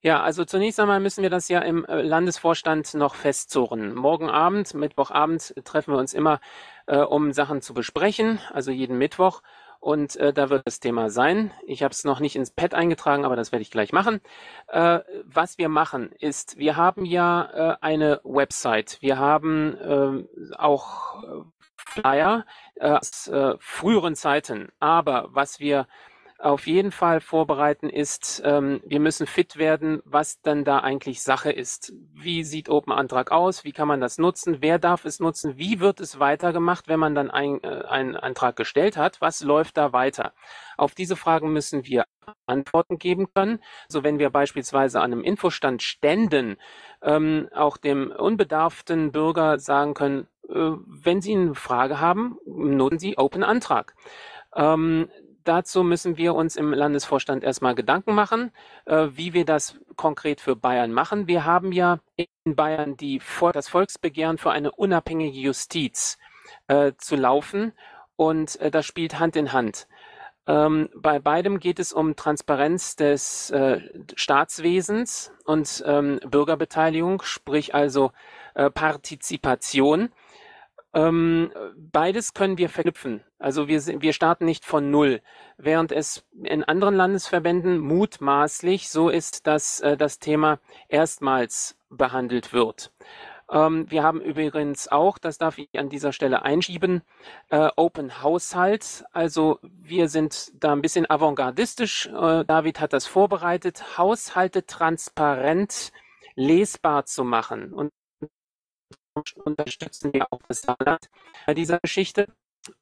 Ja, also zunächst einmal müssen wir das ja im äh, Landesvorstand noch festzurren. Morgen Abend, Mittwochabend treffen wir uns immer, äh, um Sachen zu besprechen, also jeden Mittwoch. Und äh, da wird das Thema sein. Ich habe es noch nicht ins Pad eingetragen, aber das werde ich gleich machen. Äh, was wir machen ist, wir haben ja äh, eine Website. Wir haben äh, auch Flyer äh, aus äh, früheren Zeiten. Aber was wir auf jeden Fall vorbereiten ist, ähm, wir müssen fit werden, was dann da eigentlich Sache ist. Wie sieht Open Antrag aus? Wie kann man das nutzen? Wer darf es nutzen? Wie wird es weitergemacht, wenn man dann ein, äh, einen Antrag gestellt hat? Was läuft da weiter? Auf diese Fragen müssen wir Antworten geben können. So wenn wir beispielsweise an einem Infostand ständen, ähm, auch dem unbedarften Bürger sagen können, äh, wenn Sie eine Frage haben, nutzen Sie Open Antrag. Ähm, dazu müssen wir uns im Landesvorstand erstmal Gedanken machen, äh, wie wir das konkret für Bayern machen. Wir haben ja in Bayern die, das Volksbegehren für eine unabhängige Justiz äh, zu laufen und äh, das spielt Hand in Hand. Ähm, bei beidem geht es um Transparenz des äh, Staatswesens und ähm, Bürgerbeteiligung, sprich also äh, Partizipation. Ähm, beides können wir verknüpfen. Also wir, wir starten nicht von Null. Während es in anderen Landesverbänden mutmaßlich so ist, dass äh, das Thema erstmals behandelt wird. Ähm, wir haben übrigens auch, das darf ich an dieser Stelle einschieben, äh, Open Haushalt. Also wir sind da ein bisschen avantgardistisch. Äh, David hat das vorbereitet, Haushalte transparent lesbar zu machen. Und unterstützen wir auch das Saarland bei dieser Geschichte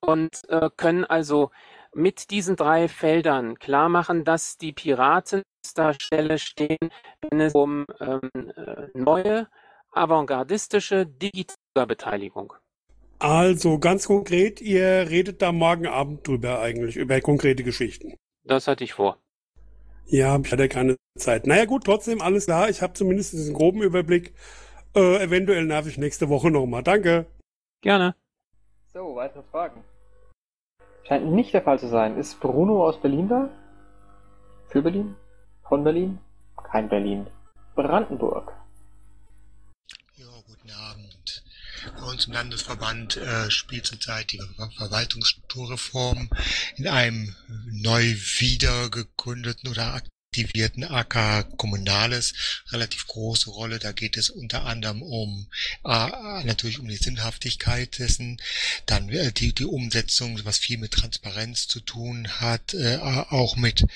und äh, können also mit diesen drei Feldern klar machen, dass die Piraten an der Stelle stehen, wenn es um ähm, äh, neue, avantgardistische, digitale Beteiligung. Also ganz konkret, ihr redet da morgen Abend drüber eigentlich, über konkrete Geschichten. Das hatte ich vor. Ja, ich hatte keine Zeit. Naja gut, trotzdem alles klar. Ich habe zumindest einen groben Überblick. Äh, eventuell nerv ich nächste Woche nochmal. Danke. Gerne. So, weitere Fragen? Scheint nicht der Fall zu sein. Ist Bruno aus Berlin da? Für Berlin? Von Berlin? Kein Berlin. Brandenburg. Ja, guten Abend. Bei uns im Landesverband äh, spielt zurzeit die Ver Verwaltungsstrukturreform in einem neu wiedergegründeten oder aktivierten AK Kommunales relativ große Rolle. Da geht es unter anderem um äh, natürlich um die Sinnhaftigkeit dessen, dann äh, die, die Umsetzung, was viel mit Transparenz zu tun hat, äh, auch mit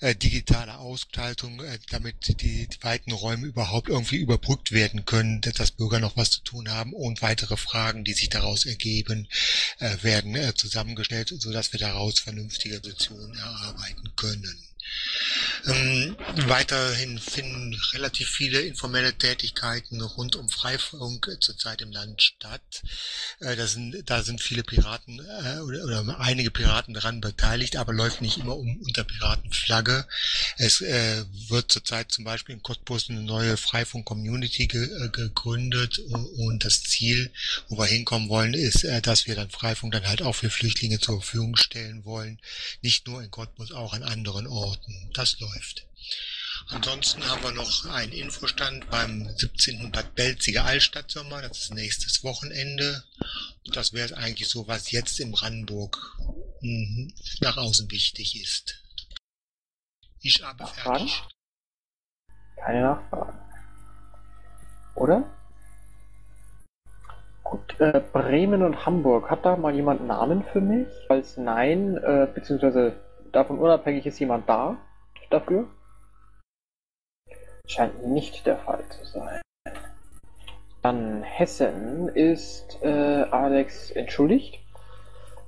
äh, digitaler Ausgestaltung, äh, damit die, die weiten Räume überhaupt irgendwie überbrückt werden können, dass Bürger noch was zu tun haben und weitere Fragen, die sich daraus ergeben, äh, werden äh, zusammengestellt, so dass wir daraus vernünftige Positionen erarbeiten können. Ähm, weiterhin finden relativ viele informelle Tätigkeiten rund um Freifunk zurzeit im Land statt. Äh, da, sind, da sind viele Piraten äh, oder, oder, einige Piraten daran beteiligt, aber läuft nicht immer um, unter Piratenflagge. Es äh, wird zurzeit zum Beispiel in Cottbus eine neue Freifunk-Community ge, äh, gegründet und, und, das Ziel, wo wir hinkommen wollen, ist, äh, dass wir dann Freifunk dann halt auch für Flüchtlinge zur Verfügung stellen wollen. Nicht nur in Cottbus, auch an anderen Orten. Das läuft. Ansonsten haben wir noch einen Infostand beim 17. Bad Belziger Altstadtsommer. Das ist nächstes Wochenende. Und das wäre eigentlich so, was jetzt in Brandenburg mhm, nach außen wichtig ist. Ich habe fertig. Keine Nachfragen. Oder? Gut, äh, Bremen und Hamburg. Hat da mal jemand Namen für mich? Falls nein, äh, beziehungsweise davon unabhängig ist jemand da dafür? Scheint nicht der Fall zu sein. Dann Hessen ist äh, Alex entschuldigt.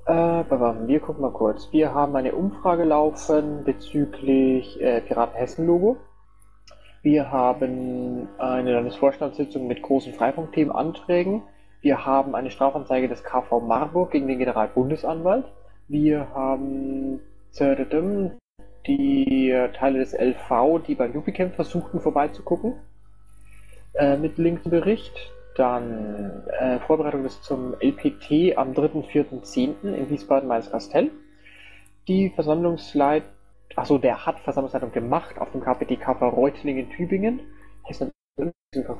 Äh, wir gucken mal kurz. Wir haben eine Umfrage laufen bezüglich äh, Piraten Hessen Logo. Wir haben eine Landesvorstandssitzung mit großen Freifunkthemenanträgen. Wir haben eine Strafanzeige des KV Marburg gegen den Generalbundesanwalt. Wir haben die Teile des LV, die beim Jupicamp versuchten vorbeizugucken, äh, mit Link zum Bericht. Dann äh, Vorbereitung bis zum LPT am 3.4.10. in Wiesbaden-Mainz-Kastell. Die Versammlungsleit, achso, der hat Versammlungsleitung gemacht auf dem KPT KV Reutlingen Tübingen. Hessen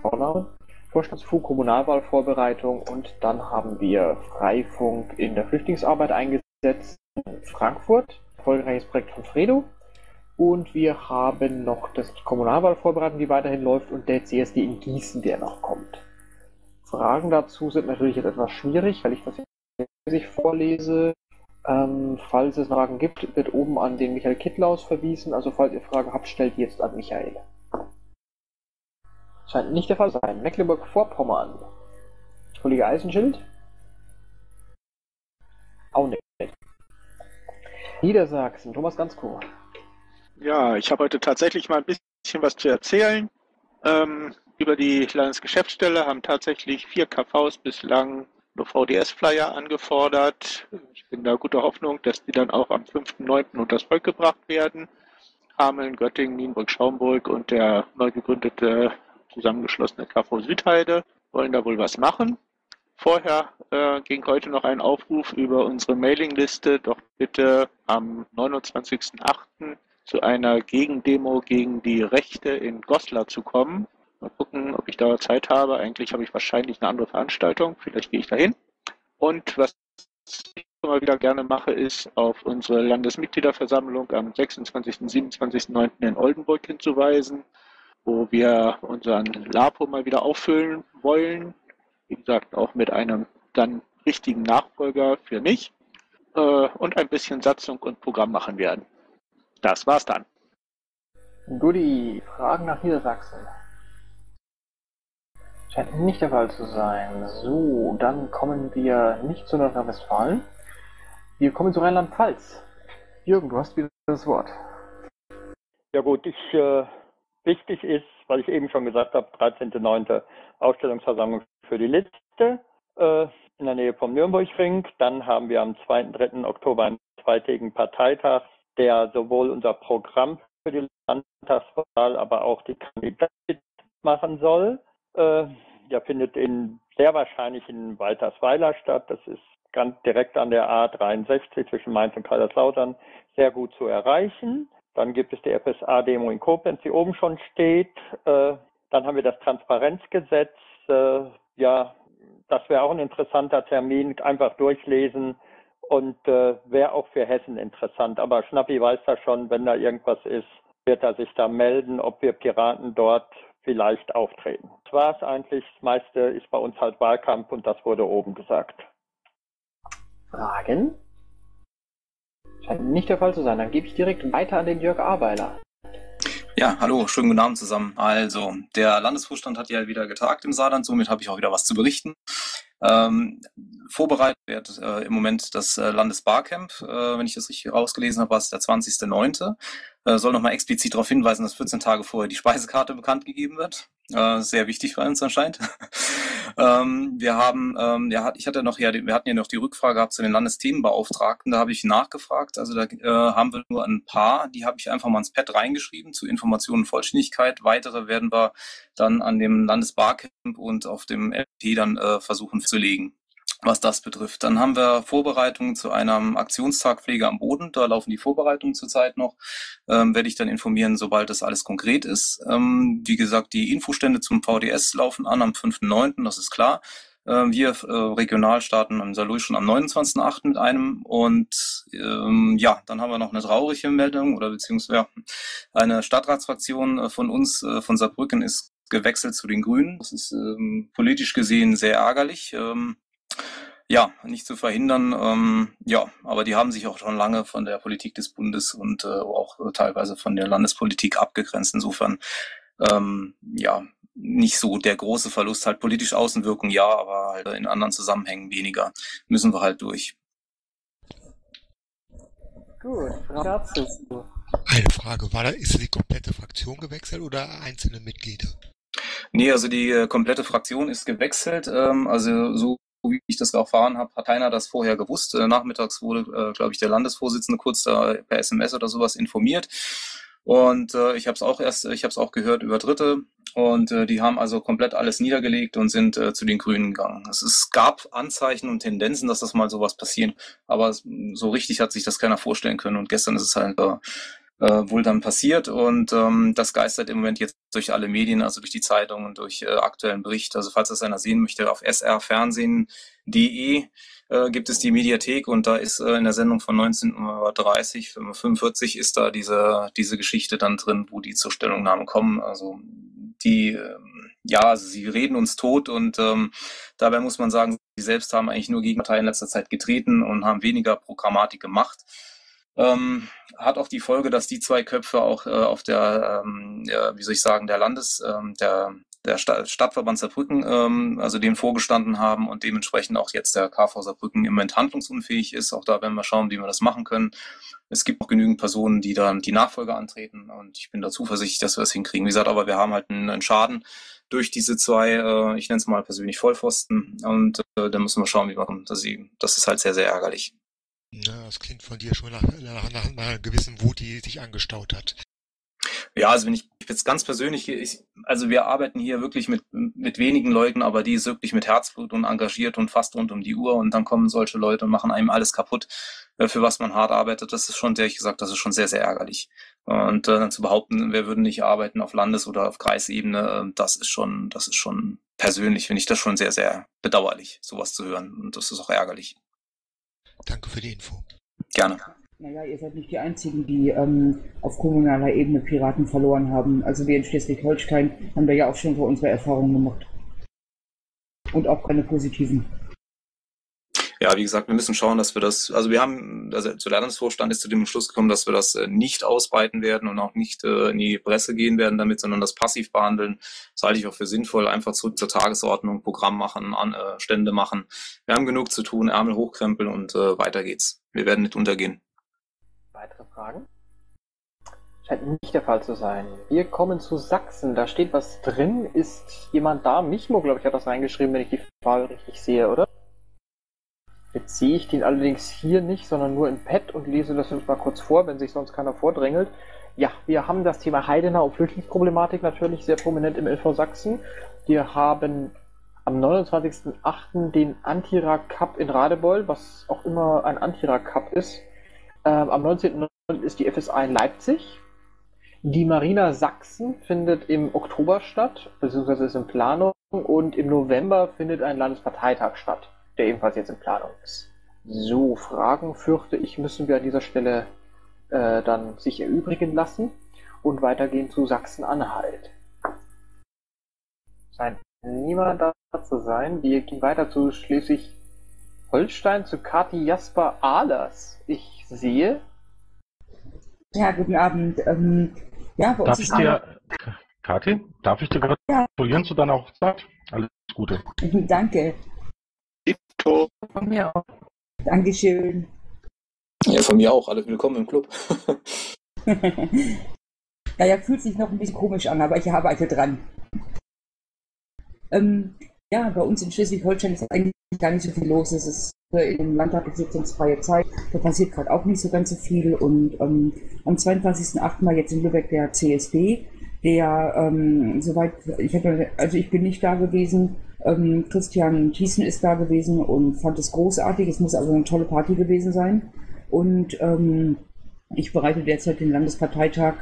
Vorname. Vorstandsfu Kommunalwahlvorbereitung und dann haben wir Freifunk in der Flüchtlingsarbeit eingesetzt in Frankfurt. Erfolgreiches Projekt von Fredo. Und wir haben noch das Kommunalwahlvorbereitung, die weiterhin läuft, und der CSD in Gießen, der noch kommt. Fragen dazu sind natürlich jetzt etwas schwierig, weil ich das jetzt vorlese. Ähm, falls es Fragen gibt, wird oben an den Michael Kittlaus verwiesen. Also falls ihr Fragen habt, stellt die jetzt an Michael. Scheint nicht der Fall sein. Mecklenburg-Vorpommern. Kollege Eisenschild? Auch nicht. Niedersachsen, Thomas Gansko. Ja, ich habe heute tatsächlich mal ein bisschen was zu erzählen. Ähm, über die Landesgeschäftsstelle haben tatsächlich vier KVs bislang nur VDS-Flyer angefordert. Ich bin da guter Hoffnung, dass die dann auch am 5.9. unter das Volk gebracht werden. Hameln, Göttingen, Nienburg, Schaumburg und der neu gegründete zusammengeschlossene KV Südheide wollen da wohl was machen. Vorher äh, ging heute noch ein Aufruf über unsere Mailingliste, doch bitte am 29.08 zu einer Gegendemo gegen die Rechte in Goslar zu kommen. Mal gucken, ob ich da Zeit habe. Eigentlich habe ich wahrscheinlich eine andere Veranstaltung. Vielleicht gehe ich dahin. Und was ich immer wieder gerne mache, ist auf unsere Landesmitgliederversammlung am 26. und 27.09. in Oldenburg hinzuweisen, wo wir unseren LAPO mal wieder auffüllen wollen. Wie gesagt, auch mit einem dann richtigen Nachfolger für mich äh, und ein bisschen Satzung und Programm machen werden. Das war's dann. Guti, Fragen nach Niedersachsen. Scheint nicht der Fall zu sein. So, dann kommen wir nicht zu Nordrhein-Westfalen. Wir kommen zu Rheinland-Pfalz. Jürgen, du hast wieder das Wort. Ja gut, ich, äh, wichtig ist, weil ich eben schon gesagt habe, 13.9. Ausstellungsversammlung für die Liste äh, in der Nähe vom Nürnbergring. Dann haben wir am 2. 3. Oktober einen zweitägigen Parteitag der sowohl unser Programm für die Landtagswahl, aber auch die Kandidaten machen soll. Äh, der findet in sehr wahrscheinlich in Waltersweiler statt. Das ist ganz direkt an der A63 zwischen Mainz und Kaiserslautern sehr gut zu erreichen. Dann gibt es die FSA-Demo in Koblenz, die oben schon steht. Äh, dann haben wir das Transparenzgesetz. Äh, ja, das wäre auch ein interessanter Termin. Einfach durchlesen, und äh, wäre auch für Hessen interessant. Aber Schnappi weiß da schon, wenn da irgendwas ist, wird er sich da melden, ob wir Piraten dort vielleicht auftreten. Das war es eigentlich. Das meiste ist bei uns halt Wahlkampf und das wurde oben gesagt. Fragen? Scheint nicht der Fall zu sein. Dann gebe ich direkt weiter an den Jörg Arbeiler. Ja, hallo, schönen guten Abend zusammen. Also, der Landesvorstand hat ja wieder getagt im Saarland, somit habe ich auch wieder was zu berichten. Ähm, vorbereitet wird äh, im Moment das äh, Landesbarcamp. Äh, wenn ich das richtig rausgelesen habe, war es der 20.09. äh, soll nochmal explizit darauf hinweisen, dass 14 Tage vorher die Speisekarte bekannt gegeben wird. Äh, sehr wichtig bei uns anscheinend. ähm, wir haben, ähm, ja, ich hatte noch ja, wir hatten ja noch die Rückfrage gehabt zu den Landesthemenbeauftragten. Da habe ich nachgefragt. Also da äh, haben wir nur ein paar. Die habe ich einfach mal ins Pad reingeschrieben zu Informationen und Vollständigkeit. Weitere werden wir dann an dem Landesbarcamp und auf dem LP dann äh, versuchen zu legen was das betrifft. Dann haben wir Vorbereitungen zu einem Aktionstag Pflege am Boden. Da laufen die Vorbereitungen zurzeit noch. Ähm, werde ich dann informieren, sobald das alles konkret ist. Ähm, wie gesagt, die Infostände zum VDS laufen an am 5.9., das ist klar. Ähm, wir äh, regional starten am Salou schon am 29.8. mit einem. Und ähm, ja, dann haben wir noch eine traurige Meldung oder beziehungsweise eine Stadtratsfraktion äh, von uns, äh, von Saarbrücken, ist gewechselt zu den Grünen. Das ist ähm, politisch gesehen sehr ärgerlich. Ähm, ja, nicht zu verhindern. Ähm, ja, aber die haben sich auch schon lange von der Politik des Bundes und äh, auch teilweise von der Landespolitik abgegrenzt. Insofern, ähm, ja, nicht so der große Verlust. Halt politisch Außenwirkung ja, aber halt in anderen Zusammenhängen weniger. Müssen wir halt durch. Gut, dazu. Eine Frage, war da, ist die komplette Fraktion gewechselt oder einzelne Mitglieder? Nee, also die äh, komplette Fraktion ist gewechselt. Ähm, also so wie ich das erfahren habe, hat keiner das vorher gewusst. Äh, nachmittags wurde, äh, glaube ich, der Landesvorsitzende kurz da per SMS oder sowas informiert. Und äh, ich habe es auch erst, ich habe es auch gehört über Dritte. Und äh, die haben also komplett alles niedergelegt und sind äh, zu den Grünen gegangen. Es, es gab Anzeichen und Tendenzen, dass das mal sowas passieren, aber so richtig hat sich das keiner vorstellen können. Und gestern ist es halt äh, äh, wohl dann passiert. Und ähm, das geistert im Moment jetzt durch alle Medien, also durch die Zeitungen durch äh, aktuellen Bericht. Also falls das einer sehen möchte, auf srfernsehen.de äh, gibt es die Mediathek und da ist äh, in der Sendung von 1930, 45 ist da diese, diese Geschichte dann drin, wo die zur Stellungnahme kommen. Also die, äh, ja, also sie reden uns tot und ähm, dabei muss man sagen, sie selbst haben eigentlich nur gegen Parteien in letzter Zeit getreten und haben weniger Programmatik gemacht. Ähm, hat auch die Folge, dass die zwei Köpfe auch äh, auf der, ähm, ja, wie soll ich sagen, der Landes, ähm, der, der Sta Stadtverband Saarbrücken, ähm, also dem vorgestanden haben und dementsprechend auch jetzt der KV Saarbrücken im Moment handlungsunfähig ist. Auch da werden wir schauen, wie wir das machen können. Es gibt auch genügend Personen, die dann die Nachfolge antreten und ich bin da zuversichtlich, dass wir das hinkriegen. Wie gesagt, aber wir haben halt einen, einen Schaden durch diese zwei, äh, ich nenne es mal persönlich Vollpfosten und äh, da müssen wir schauen, wie wir kommen. Das ist halt sehr, sehr ärgerlich. Na, das klingt von dir schon nach, nach, nach einer gewissen Wut, die sich angestaut hat. Ja, also wenn ich jetzt ganz persönlich, ich, also wir arbeiten hier wirklich mit, mit wenigen Leuten, aber die ist wirklich mit Herzblut und engagiert und fast rund um die Uhr und dann kommen solche Leute und machen einem alles kaputt, äh, für was man hart arbeitet. Das ist schon, ehrlich gesagt, das ist schon sehr, sehr ärgerlich. Und äh, dann zu behaupten, wir würden nicht arbeiten auf Landes- oder auf Kreisebene, äh, das ist schon, das ist schon persönlich, finde ich das schon sehr, sehr bedauerlich, sowas zu hören. Und das ist auch ärgerlich. Danke für die Info. Gerne. Naja, ihr seid nicht die Einzigen, die ähm, auf kommunaler Ebene Piraten verloren haben. Also wir in Schleswig-Holstein haben da ja auch schon so unsere Erfahrungen gemacht. Und auch keine positiven ja, wie gesagt, wir müssen schauen, dass wir das, also wir haben, also der Landesvorstand ist zu dem Schluss gekommen, dass wir das äh, nicht ausbreiten werden und auch nicht äh, in die Presse gehen werden damit, sondern das passiv behandeln. Das halte ich auch für sinnvoll, einfach zurück zur Tagesordnung, Programm machen, an, äh, Stände machen. Wir haben genug zu tun, Ärmel hochkrempeln und äh, weiter geht's. Wir werden nicht untergehen. Weitere Fragen? Scheint nicht der Fall zu sein. Wir kommen zu Sachsen. Da steht was drin. Ist jemand da? Michmo, glaube ich, hat das reingeschrieben, wenn ich die Frage richtig sehe, oder? Jetzt sehe ich den allerdings hier nicht, sondern nur im Pad und lese das uns mal kurz vor, wenn sich sonst keiner vordrängelt. Ja, wir haben das Thema Heidenau und Flüchtlingsproblematik natürlich sehr prominent im LV Sachsen. Wir haben am 29.08. den Antira Cup in Radebeul, was auch immer ein Antira Cup ist. Ähm, am 19.09. ist die FSA in Leipzig. Die Marina Sachsen findet im Oktober statt, beziehungsweise ist in Planung. Und im November findet ein Landesparteitag statt der ebenfalls jetzt in Planung ist. So, Fragen fürchte ich, müssen wir an dieser Stelle äh, dann sich erübrigen lassen und weitergehen zu Sachsen-Anhalt. Scheint niemand da zu sein. Wir gehen weiter zu Schleswig-Holstein, zu Kati Jasper Ahlers. Ich sehe. Ja, guten Abend. Ähm, ja, bei darf ich dir, Kathi, darf ich dir gratulieren ja. zu deiner Hochzeit? Alles Gute. Danke. Dito. Von mir auch. Dankeschön. Ja, von mir auch. Alle willkommen im Club. naja, fühlt sich noch ein bisschen komisch an, aber ich arbeite dran. Ähm, ja, bei uns in Schleswig-Holstein ist eigentlich gar nicht so viel los. Es ist äh, im Landtag ist sitzungsfreie Zeit. Da passiert gerade auch nicht so ganz so viel. Und ähm, am 22.08. war jetzt in Lübeck der CSD, der ähm, soweit, ich hatte, also ich bin nicht da gewesen. Ähm, Christian Thiessen ist da gewesen und fand es großartig. Es muss also eine tolle Party gewesen sein. Und ähm, ich bereite derzeit den Landesparteitag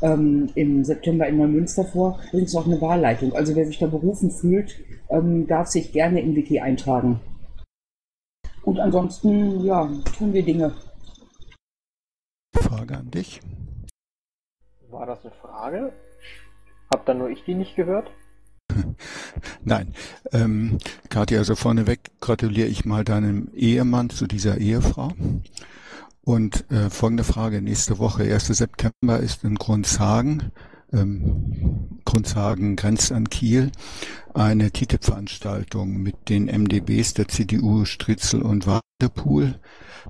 ähm, im September in Neumünster vor. Übrigens auch eine Wahlleitung. Also wer sich da berufen fühlt, ähm, darf sich gerne im Wiki eintragen. Und ansonsten, ja, tun wir Dinge. Frage an dich. War das eine Frage? Hab dann nur ich die nicht gehört? Nein. Ähm, Katja, also vorneweg gratuliere ich mal deinem Ehemann zu dieser Ehefrau. Und äh, folgende Frage. Nächste Woche, 1. September, ist in Grundshagen, ähm, Grundshagen grenzt an Kiel, eine TTIP-Veranstaltung mit den MDBs der CDU Stritzel und Wadepool,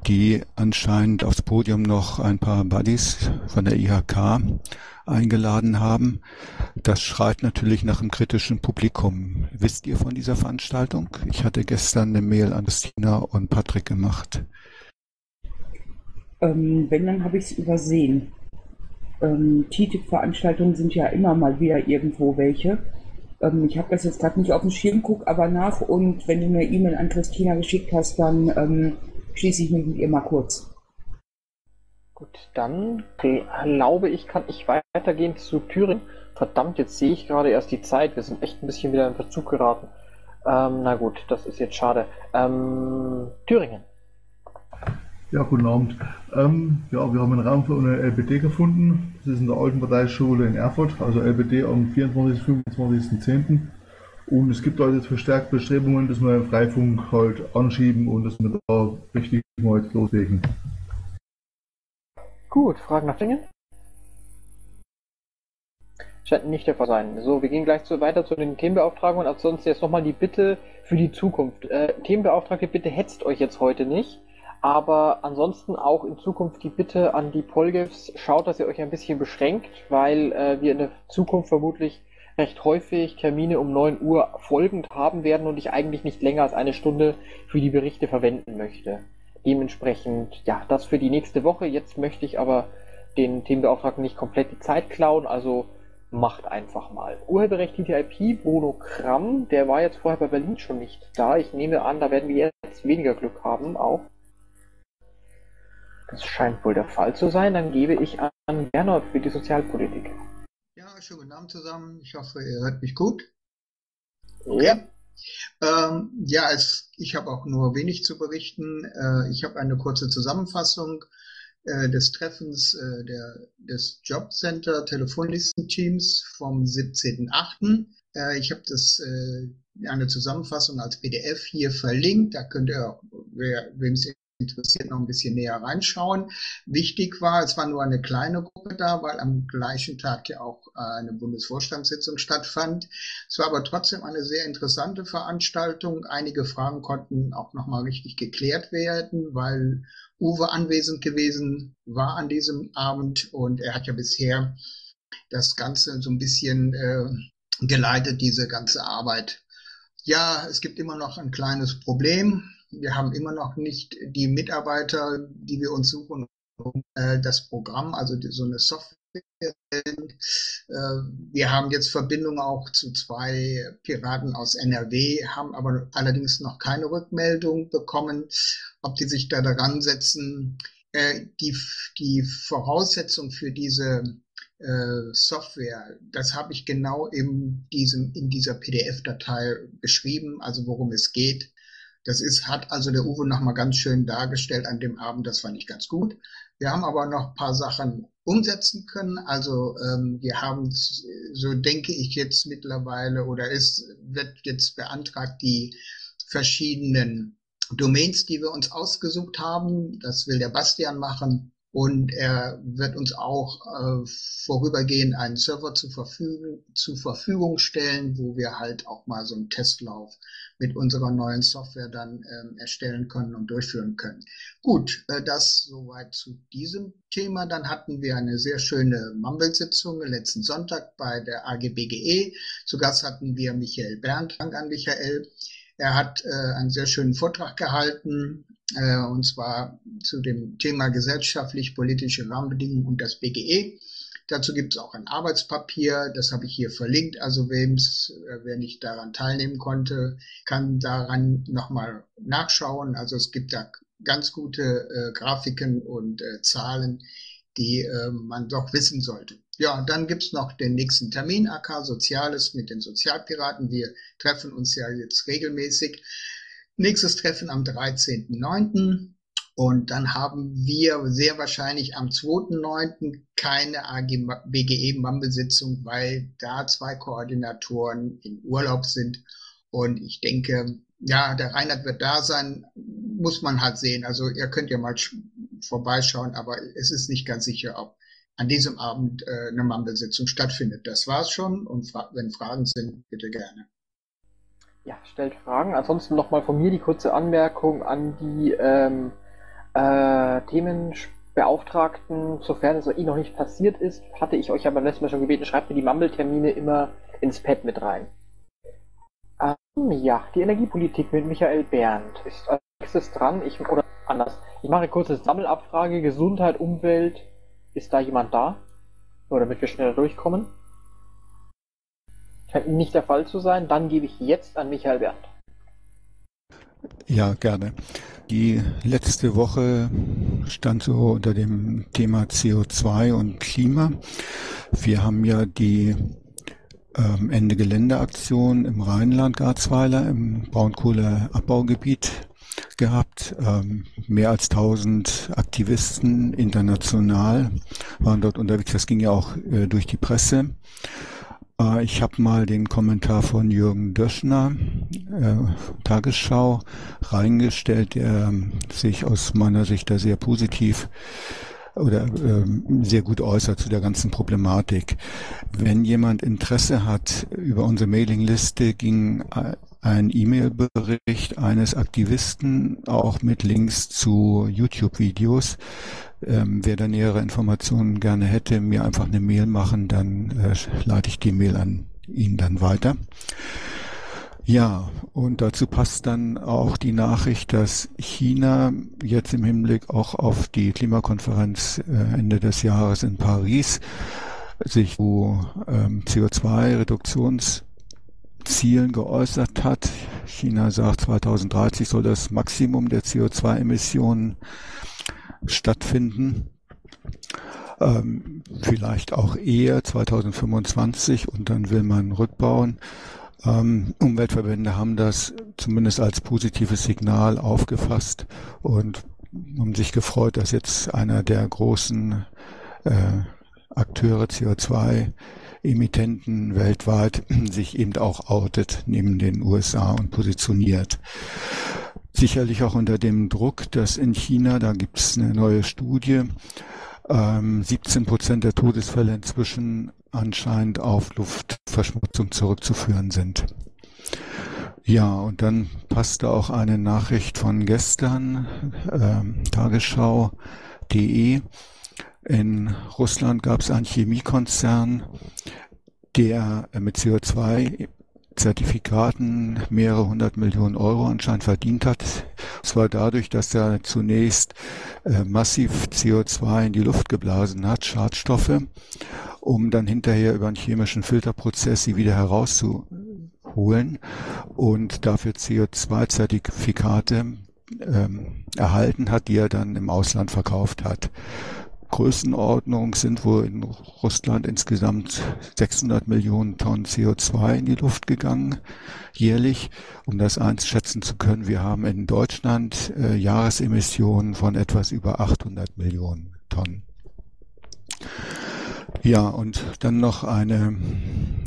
die anscheinend aufs Podium noch ein paar Buddies von der IHK eingeladen haben. Das schreit natürlich nach einem kritischen Publikum. Wisst ihr von dieser Veranstaltung? Ich hatte gestern eine Mail an Christina und Patrick gemacht. Ähm, wenn, dann habe ich es übersehen. Ähm, TTIP-Veranstaltungen sind ja immer mal wieder irgendwo welche. Ähm, ich habe das jetzt gerade nicht auf dem Schirm, guck aber nach und wenn du eine E-Mail an Christina geschickt hast, dann ähm, schließe ich mich mit ihr mal kurz. Gut, dann glaube ich, kann ich weitergehen zu Thüringen. Verdammt, jetzt sehe ich gerade erst die Zeit. Wir sind echt ein bisschen wieder in Verzug geraten. Ähm, na gut, das ist jetzt schade. Ähm, Thüringen. Ja, guten Abend. Ähm, ja, wir haben einen Raum für eine LBD gefunden. Das ist in der alten Parteischule in Erfurt, also LBD am 24. 25.10. Und es gibt halt jetzt verstärkt Bestrebungen, dass wir Freifunk halt anschieben und dass wir da richtig mal jetzt loslegen. Gut, Fragen nach Dingen? Scheint nicht der Fall sein. So, wir gehen gleich zu, weiter zu den Themenbeauftragungen. Ansonsten jetzt nochmal die Bitte für die Zukunft. Äh, Themenbeauftragte, bitte hetzt euch jetzt heute nicht. Aber ansonsten auch in Zukunft die Bitte an die Polgefs, schaut, dass ihr euch ein bisschen beschränkt, weil äh, wir in der Zukunft vermutlich recht häufig Termine um 9 Uhr folgend haben werden und ich eigentlich nicht länger als eine Stunde für die Berichte verwenden möchte. Dementsprechend, ja, das für die nächste Woche. Jetzt möchte ich aber den Themenbeauftragten nicht komplett die Zeit klauen, also macht einfach mal. Urheberrecht TTIP, Bruno Kramm, der war jetzt vorher bei Berlin schon nicht da. Ich nehme an, da werden wir jetzt weniger Glück haben auch. Das scheint wohl der Fall zu sein. Dann gebe ich an Gernot für die Sozialpolitik. Ja, schönen guten Abend zusammen. Ich hoffe, ihr hört mich gut. Okay. Ja. Ähm, ja, es, ich habe auch nur wenig zu berichten. Äh, ich habe eine kurze Zusammenfassung äh, des Treffens äh, der, des Jobcenter Telefonistenteams vom 17.8. Äh, ich habe das äh, eine Zusammenfassung als PDF hier verlinkt. Da könnt ihr, wer, wem es interessiert, noch ein bisschen näher reinschauen. Wichtig war, es war nur eine kleine Gruppe da, weil am gleichen Tag ja auch äh, eine Bundesvorstandssitzung stattfand. Es war aber trotzdem eine sehr interessante Veranstaltung. Einige Fragen konnten auch nochmal richtig geklärt werden, weil Uwe anwesend gewesen war an diesem Abend und er hat ja bisher das Ganze so ein bisschen äh, geleitet, diese ganze Arbeit. Ja, es gibt immer noch ein kleines Problem wir haben immer noch nicht die Mitarbeiter, die wir uns suchen, um äh, das Programm, also die, so eine Software. Äh, wir haben jetzt Verbindungen auch zu zwei Piraten aus NRW, haben aber allerdings noch keine Rückmeldung bekommen, ob die sich da daran setzen. Äh, die, die Voraussetzung für diese Software, das habe ich genau in, diesem, in dieser PDF-Datei beschrieben, also worum es geht. Das ist, hat also der Uwe nochmal ganz schön dargestellt an dem Abend. Das fand ich ganz gut. Wir haben aber noch ein paar Sachen umsetzen können. Also ähm, wir haben, so denke ich jetzt mittlerweile, oder es wird jetzt beantragt, die verschiedenen Domains, die wir uns ausgesucht haben. Das will der Bastian machen. Und er wird uns auch äh, vorübergehend einen Server zur Verfügung, zur Verfügung stellen, wo wir halt auch mal so einen Testlauf mit unserer neuen Software dann ähm, erstellen können und durchführen können. Gut, äh, das soweit zu diesem Thema. Dann hatten wir eine sehr schöne Mumble-Sitzung letzten Sonntag bei der AGBGE. Zu Gast hatten wir Michael Berndt. Dank an Michael. Er hat äh, einen sehr schönen Vortrag gehalten, äh, und zwar zu dem Thema gesellschaftlich-politische Rahmenbedingungen und das BGE. Dazu gibt es auch ein Arbeitspapier, das habe ich hier verlinkt. Also wem's, äh, wer nicht daran teilnehmen konnte, kann daran nochmal nachschauen. Also es gibt da ganz gute äh, Grafiken und äh, Zahlen, die äh, man doch wissen sollte. Ja, dann gibt's noch den nächsten Termin, AK Soziales mit den Sozialpiraten. Wir treffen uns ja jetzt regelmäßig. Nächstes Treffen am 13.09. Und dann haben wir sehr wahrscheinlich am 2.9. keine BGE-Mumble-Sitzung, weil da zwei Koordinatoren in Urlaub sind. Und ich denke, ja, der Reinhard wird da sein, muss man halt sehen. Also ihr könnt ja mal vorbeischauen, aber es ist nicht ganz sicher, ob an diesem Abend äh, eine Mumble-Sitzung stattfindet. Das war's schon und fra wenn Fragen sind, bitte gerne. Ja, stellt Fragen. Ansonsten nochmal von mir die kurze Anmerkung an die ähm, äh, Themenbeauftragten, sofern es Ihnen noch nicht passiert ist, hatte ich euch aber letztes Mal schon gebeten, schreibt mir die Mumble-Termine immer ins Pad mit rein. Ähm, ja, die Energiepolitik mit Michael Berndt ist als nächstes dran. Ich, oder anders. Ich mache eine kurze Sammelabfrage. Gesundheit, Umwelt. Ist da jemand da? Nur damit wir schneller durchkommen. Scheint nicht der Fall zu sein. Dann gebe ich jetzt an Michael Berndt. Ja, gerne. Die letzte Woche stand so unter dem Thema CO2 und Klima. Wir haben ja die ähm, Ende Geländeaktion im Rheinland Garzweiler im Braunkohleabbaugebiet gehabt. Ähm, mehr als 1000 Aktivisten international waren dort unterwegs. Das ging ja auch äh, durch die Presse. Äh, ich habe mal den Kommentar von Jürgen Döschner, äh, Tagesschau, reingestellt, der ähm, sich aus meiner Sicht da sehr positiv oder ähm, sehr gut äußert zu der ganzen Problematik. Wenn jemand Interesse hat, über unsere Mailingliste ging äh, ein E-Mail-Bericht eines Aktivisten, auch mit Links zu YouTube-Videos. Ähm, wer da nähere Informationen gerne hätte, mir einfach eine Mail machen, dann äh, leite ich die Mail an ihn dann weiter. Ja, und dazu passt dann auch die Nachricht, dass China jetzt im Hinblick auch auf die Klimakonferenz äh, Ende des Jahres in Paris sich zu ähm, CO2-Reduktionszielen geäußert hat. China sagt, 2030 soll das Maximum der CO2-Emissionen stattfinden. Ähm, vielleicht auch eher 2025 und dann will man rückbauen. Ähm, Umweltverbände haben das zumindest als positives Signal aufgefasst und haben sich gefreut, dass jetzt einer der großen äh, Akteure CO2 Emittenten weltweit sich eben auch outet neben den USA und positioniert. Sicherlich auch unter dem Druck, dass in China, da gibt es eine neue Studie, ähm, 17 Prozent der Todesfälle inzwischen anscheinend auf Luftverschmutzung zurückzuführen sind. Ja, und dann passte auch eine Nachricht von gestern, ähm, Tagesschau.de. In Russland gab es einen Chemiekonzern, der mit CO2 Zertifikaten mehrere hundert Millionen Euro anscheinend verdient hat. Es war dadurch, dass er zunächst äh, massiv CO2 in die Luft geblasen hat, Schadstoffe, um dann hinterher über einen chemischen Filterprozess sie wieder herauszuholen und dafür CO2-Zertifikate ähm, erhalten hat, die er dann im Ausland verkauft hat. Größenordnung sind wohl in Russland insgesamt 600 Millionen Tonnen CO2 in die Luft gegangen, jährlich. Um das einschätzen zu können, wir haben in Deutschland äh, Jahresemissionen von etwas über 800 Millionen Tonnen. Ja, und dann noch eine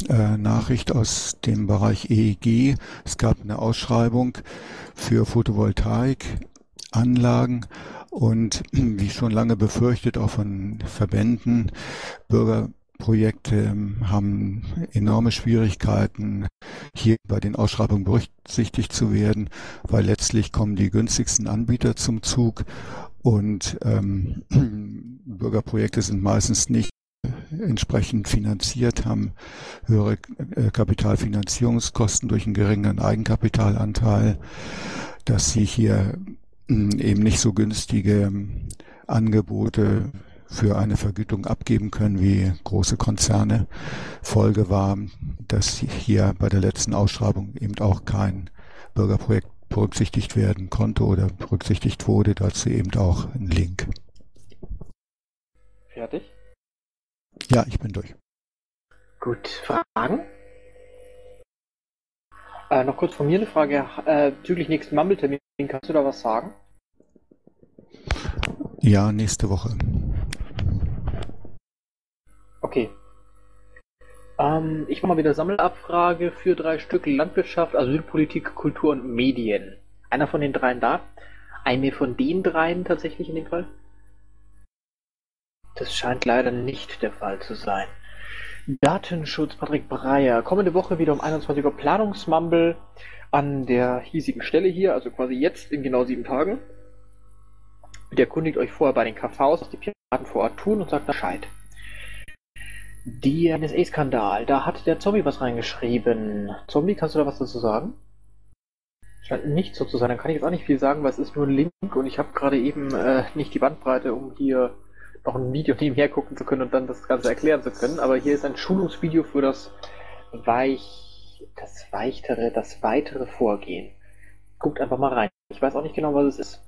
äh, Nachricht aus dem Bereich EEG. Es gab eine Ausschreibung für Photovoltaikanlagen und wie schon lange befürchtet, auch von Verbänden, Bürger Projekte ähm, haben enorme Schwierigkeiten, hier bei den Ausschreibungen berücksichtigt zu werden, weil letztlich kommen die günstigsten Anbieter zum Zug. Und ähm, Bürgerprojekte sind meistens nicht entsprechend finanziert, haben höhere äh, Kapitalfinanzierungskosten durch einen geringeren Eigenkapitalanteil, dass sie hier eben nicht so günstige ähm, Angebote für eine Vergütung abgeben können wie große Konzerne. Folge war, dass hier bei der letzten Ausschreibung eben auch kein Bürgerprojekt berücksichtigt werden konnte oder berücksichtigt wurde. Dazu eben auch ein Link. Fertig? Ja, ich bin durch. Gut, Fragen? Äh, noch kurz von mir eine Frage äh, bezüglich nächsten Mumble-Termin. Kannst du da was sagen? Ja, nächste Woche. Okay. Ähm, ich mache mal wieder Sammelabfrage für drei Stück Landwirtschaft, Asylpolitik, Kultur und Medien. Einer von den dreien da? Eine von den dreien tatsächlich in dem Fall? Das scheint leider nicht der Fall zu sein. Datenschutz, Patrick Breyer. Kommende Woche wieder um 21 Uhr Planungsmumble an der hiesigen Stelle hier, also quasi jetzt in genau sieben Tagen. Bitte erkundigt euch vorher bei den KVs, was die Piraten vor Ort tun und sagt Bescheid. Der NSA-Skandal, da hat der Zombie was reingeschrieben. Zombie, kannst du da was dazu sagen? Scheint nicht so zu sein, dann kann ich jetzt auch nicht viel sagen, weil es ist nur ein Link und ich habe gerade eben äh, nicht die Bandbreite, um hier noch ein Video nebenher gucken zu können und dann das Ganze erklären zu können. Aber hier ist ein Schulungsvideo für das weich, das weitere, das weitere Vorgehen. Guckt einfach mal rein. Ich weiß auch nicht genau, was es ist.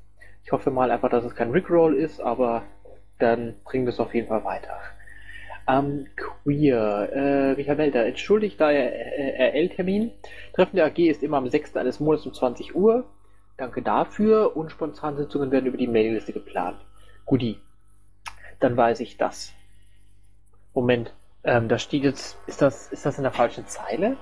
Ich hoffe mal einfach, dass es kein Rickroll ist, aber dann bringen wir es auf jeden Fall weiter. Ähm, queer. Äh, Richard Melter, entschuldigt da RL-Termin. Treffen der AG ist immer am 6. eines Monats um 20 Uhr. Danke dafür. Und Spontansitzungen werden über die Mailingliste geplant. Guti dann weiß ich das. Moment, ähm, da steht jetzt, ist das, ist das in der falschen Zeile?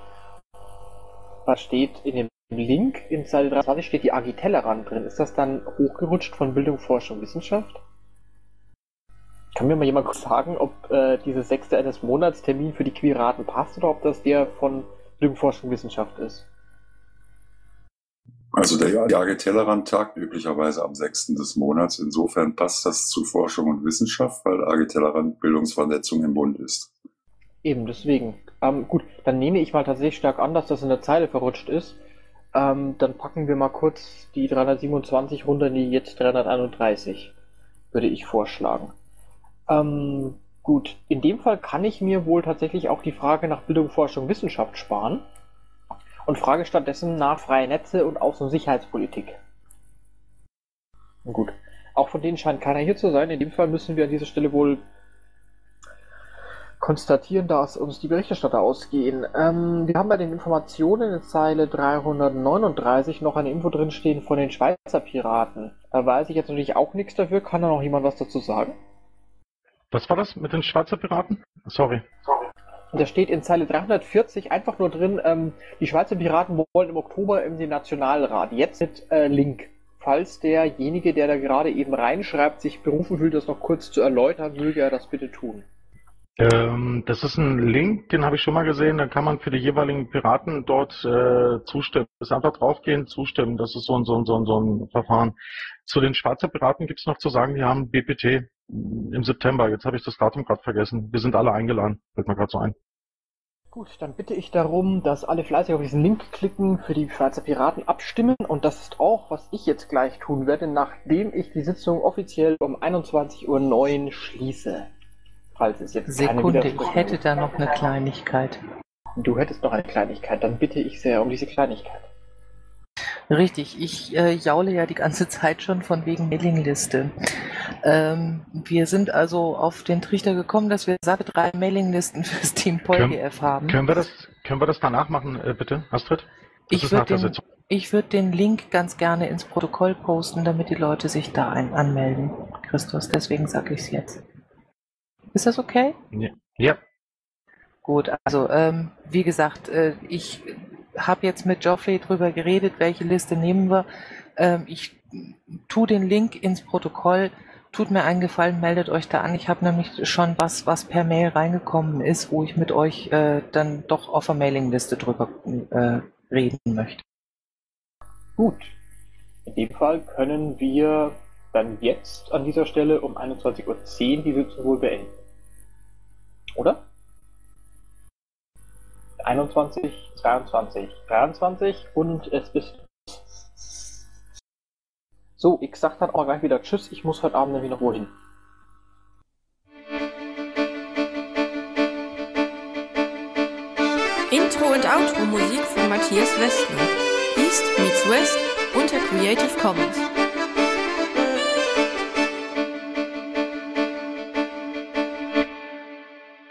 Was steht in dem Link in Zeile 23 steht die AG Tellerrand drin. Ist das dann hochgerutscht von Bildung, Forschung, Wissenschaft? Kann mir mal jemand sagen, ob äh, diese sechste eines Monatstermin für die Quiraten passt oder ob das der von Bildung, Forschung, Wissenschaft ist? Also der Jage Tellerrand tagt üblicherweise am 6. des Monats. Insofern passt das zu Forschung und Wissenschaft, weil AG Tellerrand Bildungsvernetzung im Bund ist. Eben, deswegen. Ähm, gut, dann nehme ich mal tatsächlich stark an, dass das in der Zeile verrutscht ist. Ähm, dann packen wir mal kurz die 327 runter in die jetzt 331, würde ich vorschlagen. Ähm, gut, in dem Fall kann ich mir wohl tatsächlich auch die Frage nach Bildung, Forschung, Wissenschaft sparen und frage stattdessen nach freie Netze und Außen- und Sicherheitspolitik. Gut. Auch von denen scheint keiner hier zu sein. In dem Fall müssen wir an dieser Stelle wohl konstatieren, dass uns die Berichterstatter ausgehen. Ähm, wir haben bei den Informationen in Zeile 339 noch eine Info drinstehen von den Schweizer Piraten. Da weiß ich jetzt natürlich auch nichts dafür. Kann da noch jemand was dazu sagen? Was war das mit den Schweizer Piraten? Sorry. Da steht in Zeile 340 einfach nur drin, ähm, die Schweizer Piraten wollen im Oktober in den Nationalrat. Jetzt mit äh, Link. Falls derjenige, der da gerade eben reinschreibt, sich berufen fühlt, das noch kurz zu erläutern, möge er das bitte tun. Ähm, das ist ein Link, den habe ich schon mal gesehen. Da kann man für die jeweiligen Piraten dort äh, zustimmen. Das ist einfach draufgehen, zustimmen. Das ist so ein, so ein, so ein, so ein Verfahren. Zu den Schweizer Piraten gibt es noch zu sagen, die haben BPT im September. Jetzt habe ich das Datum gerade vergessen. Wir sind alle eingeladen. Fällt mir gerade so ein. Gut, dann bitte ich darum, dass alle fleißig auf diesen Link klicken, für die Schweizer Piraten abstimmen. Und das ist auch, was ich jetzt gleich tun werde, nachdem ich die Sitzung offiziell um 21.09 Uhr schließe. Falls es jetzt Sekunde, ich hätte da noch eine Kleinigkeit. Du hättest noch eine Kleinigkeit, dann bitte ich sehr um diese Kleinigkeit. Richtig, ich äh, jaule ja die ganze Zeit schon von wegen Mailingliste. Ähm, wir sind also auf den Trichter gekommen, dass wir satte drei Mailinglisten fürs Team PolGF haben. Können wir das, können wir das danach machen, äh, bitte, Astrid? Das ich würde den, würd den Link ganz gerne ins Protokoll posten, damit die Leute sich da ein anmelden, Christus. Deswegen sage ich es jetzt. Ist das okay? Ja. ja. Gut, also ähm, wie gesagt, äh, ich habe jetzt mit Geoffrey drüber geredet, welche Liste nehmen wir. Ähm, ich tue den Link ins Protokoll, tut mir einen Gefallen, meldet euch da an. Ich habe nämlich schon was, was per Mail reingekommen ist, wo ich mit euch äh, dann doch auf der Mailingliste drüber äh, reden möchte. Gut. In dem Fall können wir dann jetzt an dieser Stelle um 21.10 Uhr die Sitzung wohl beenden. Oder? 21, 22, 23 und es ist. So, ich sag dann auch gleich wieder Tschüss, ich muss heute Abend nämlich noch wohin. Intro und Outro Musik von Matthias Westner. East meets West unter Creative Commons.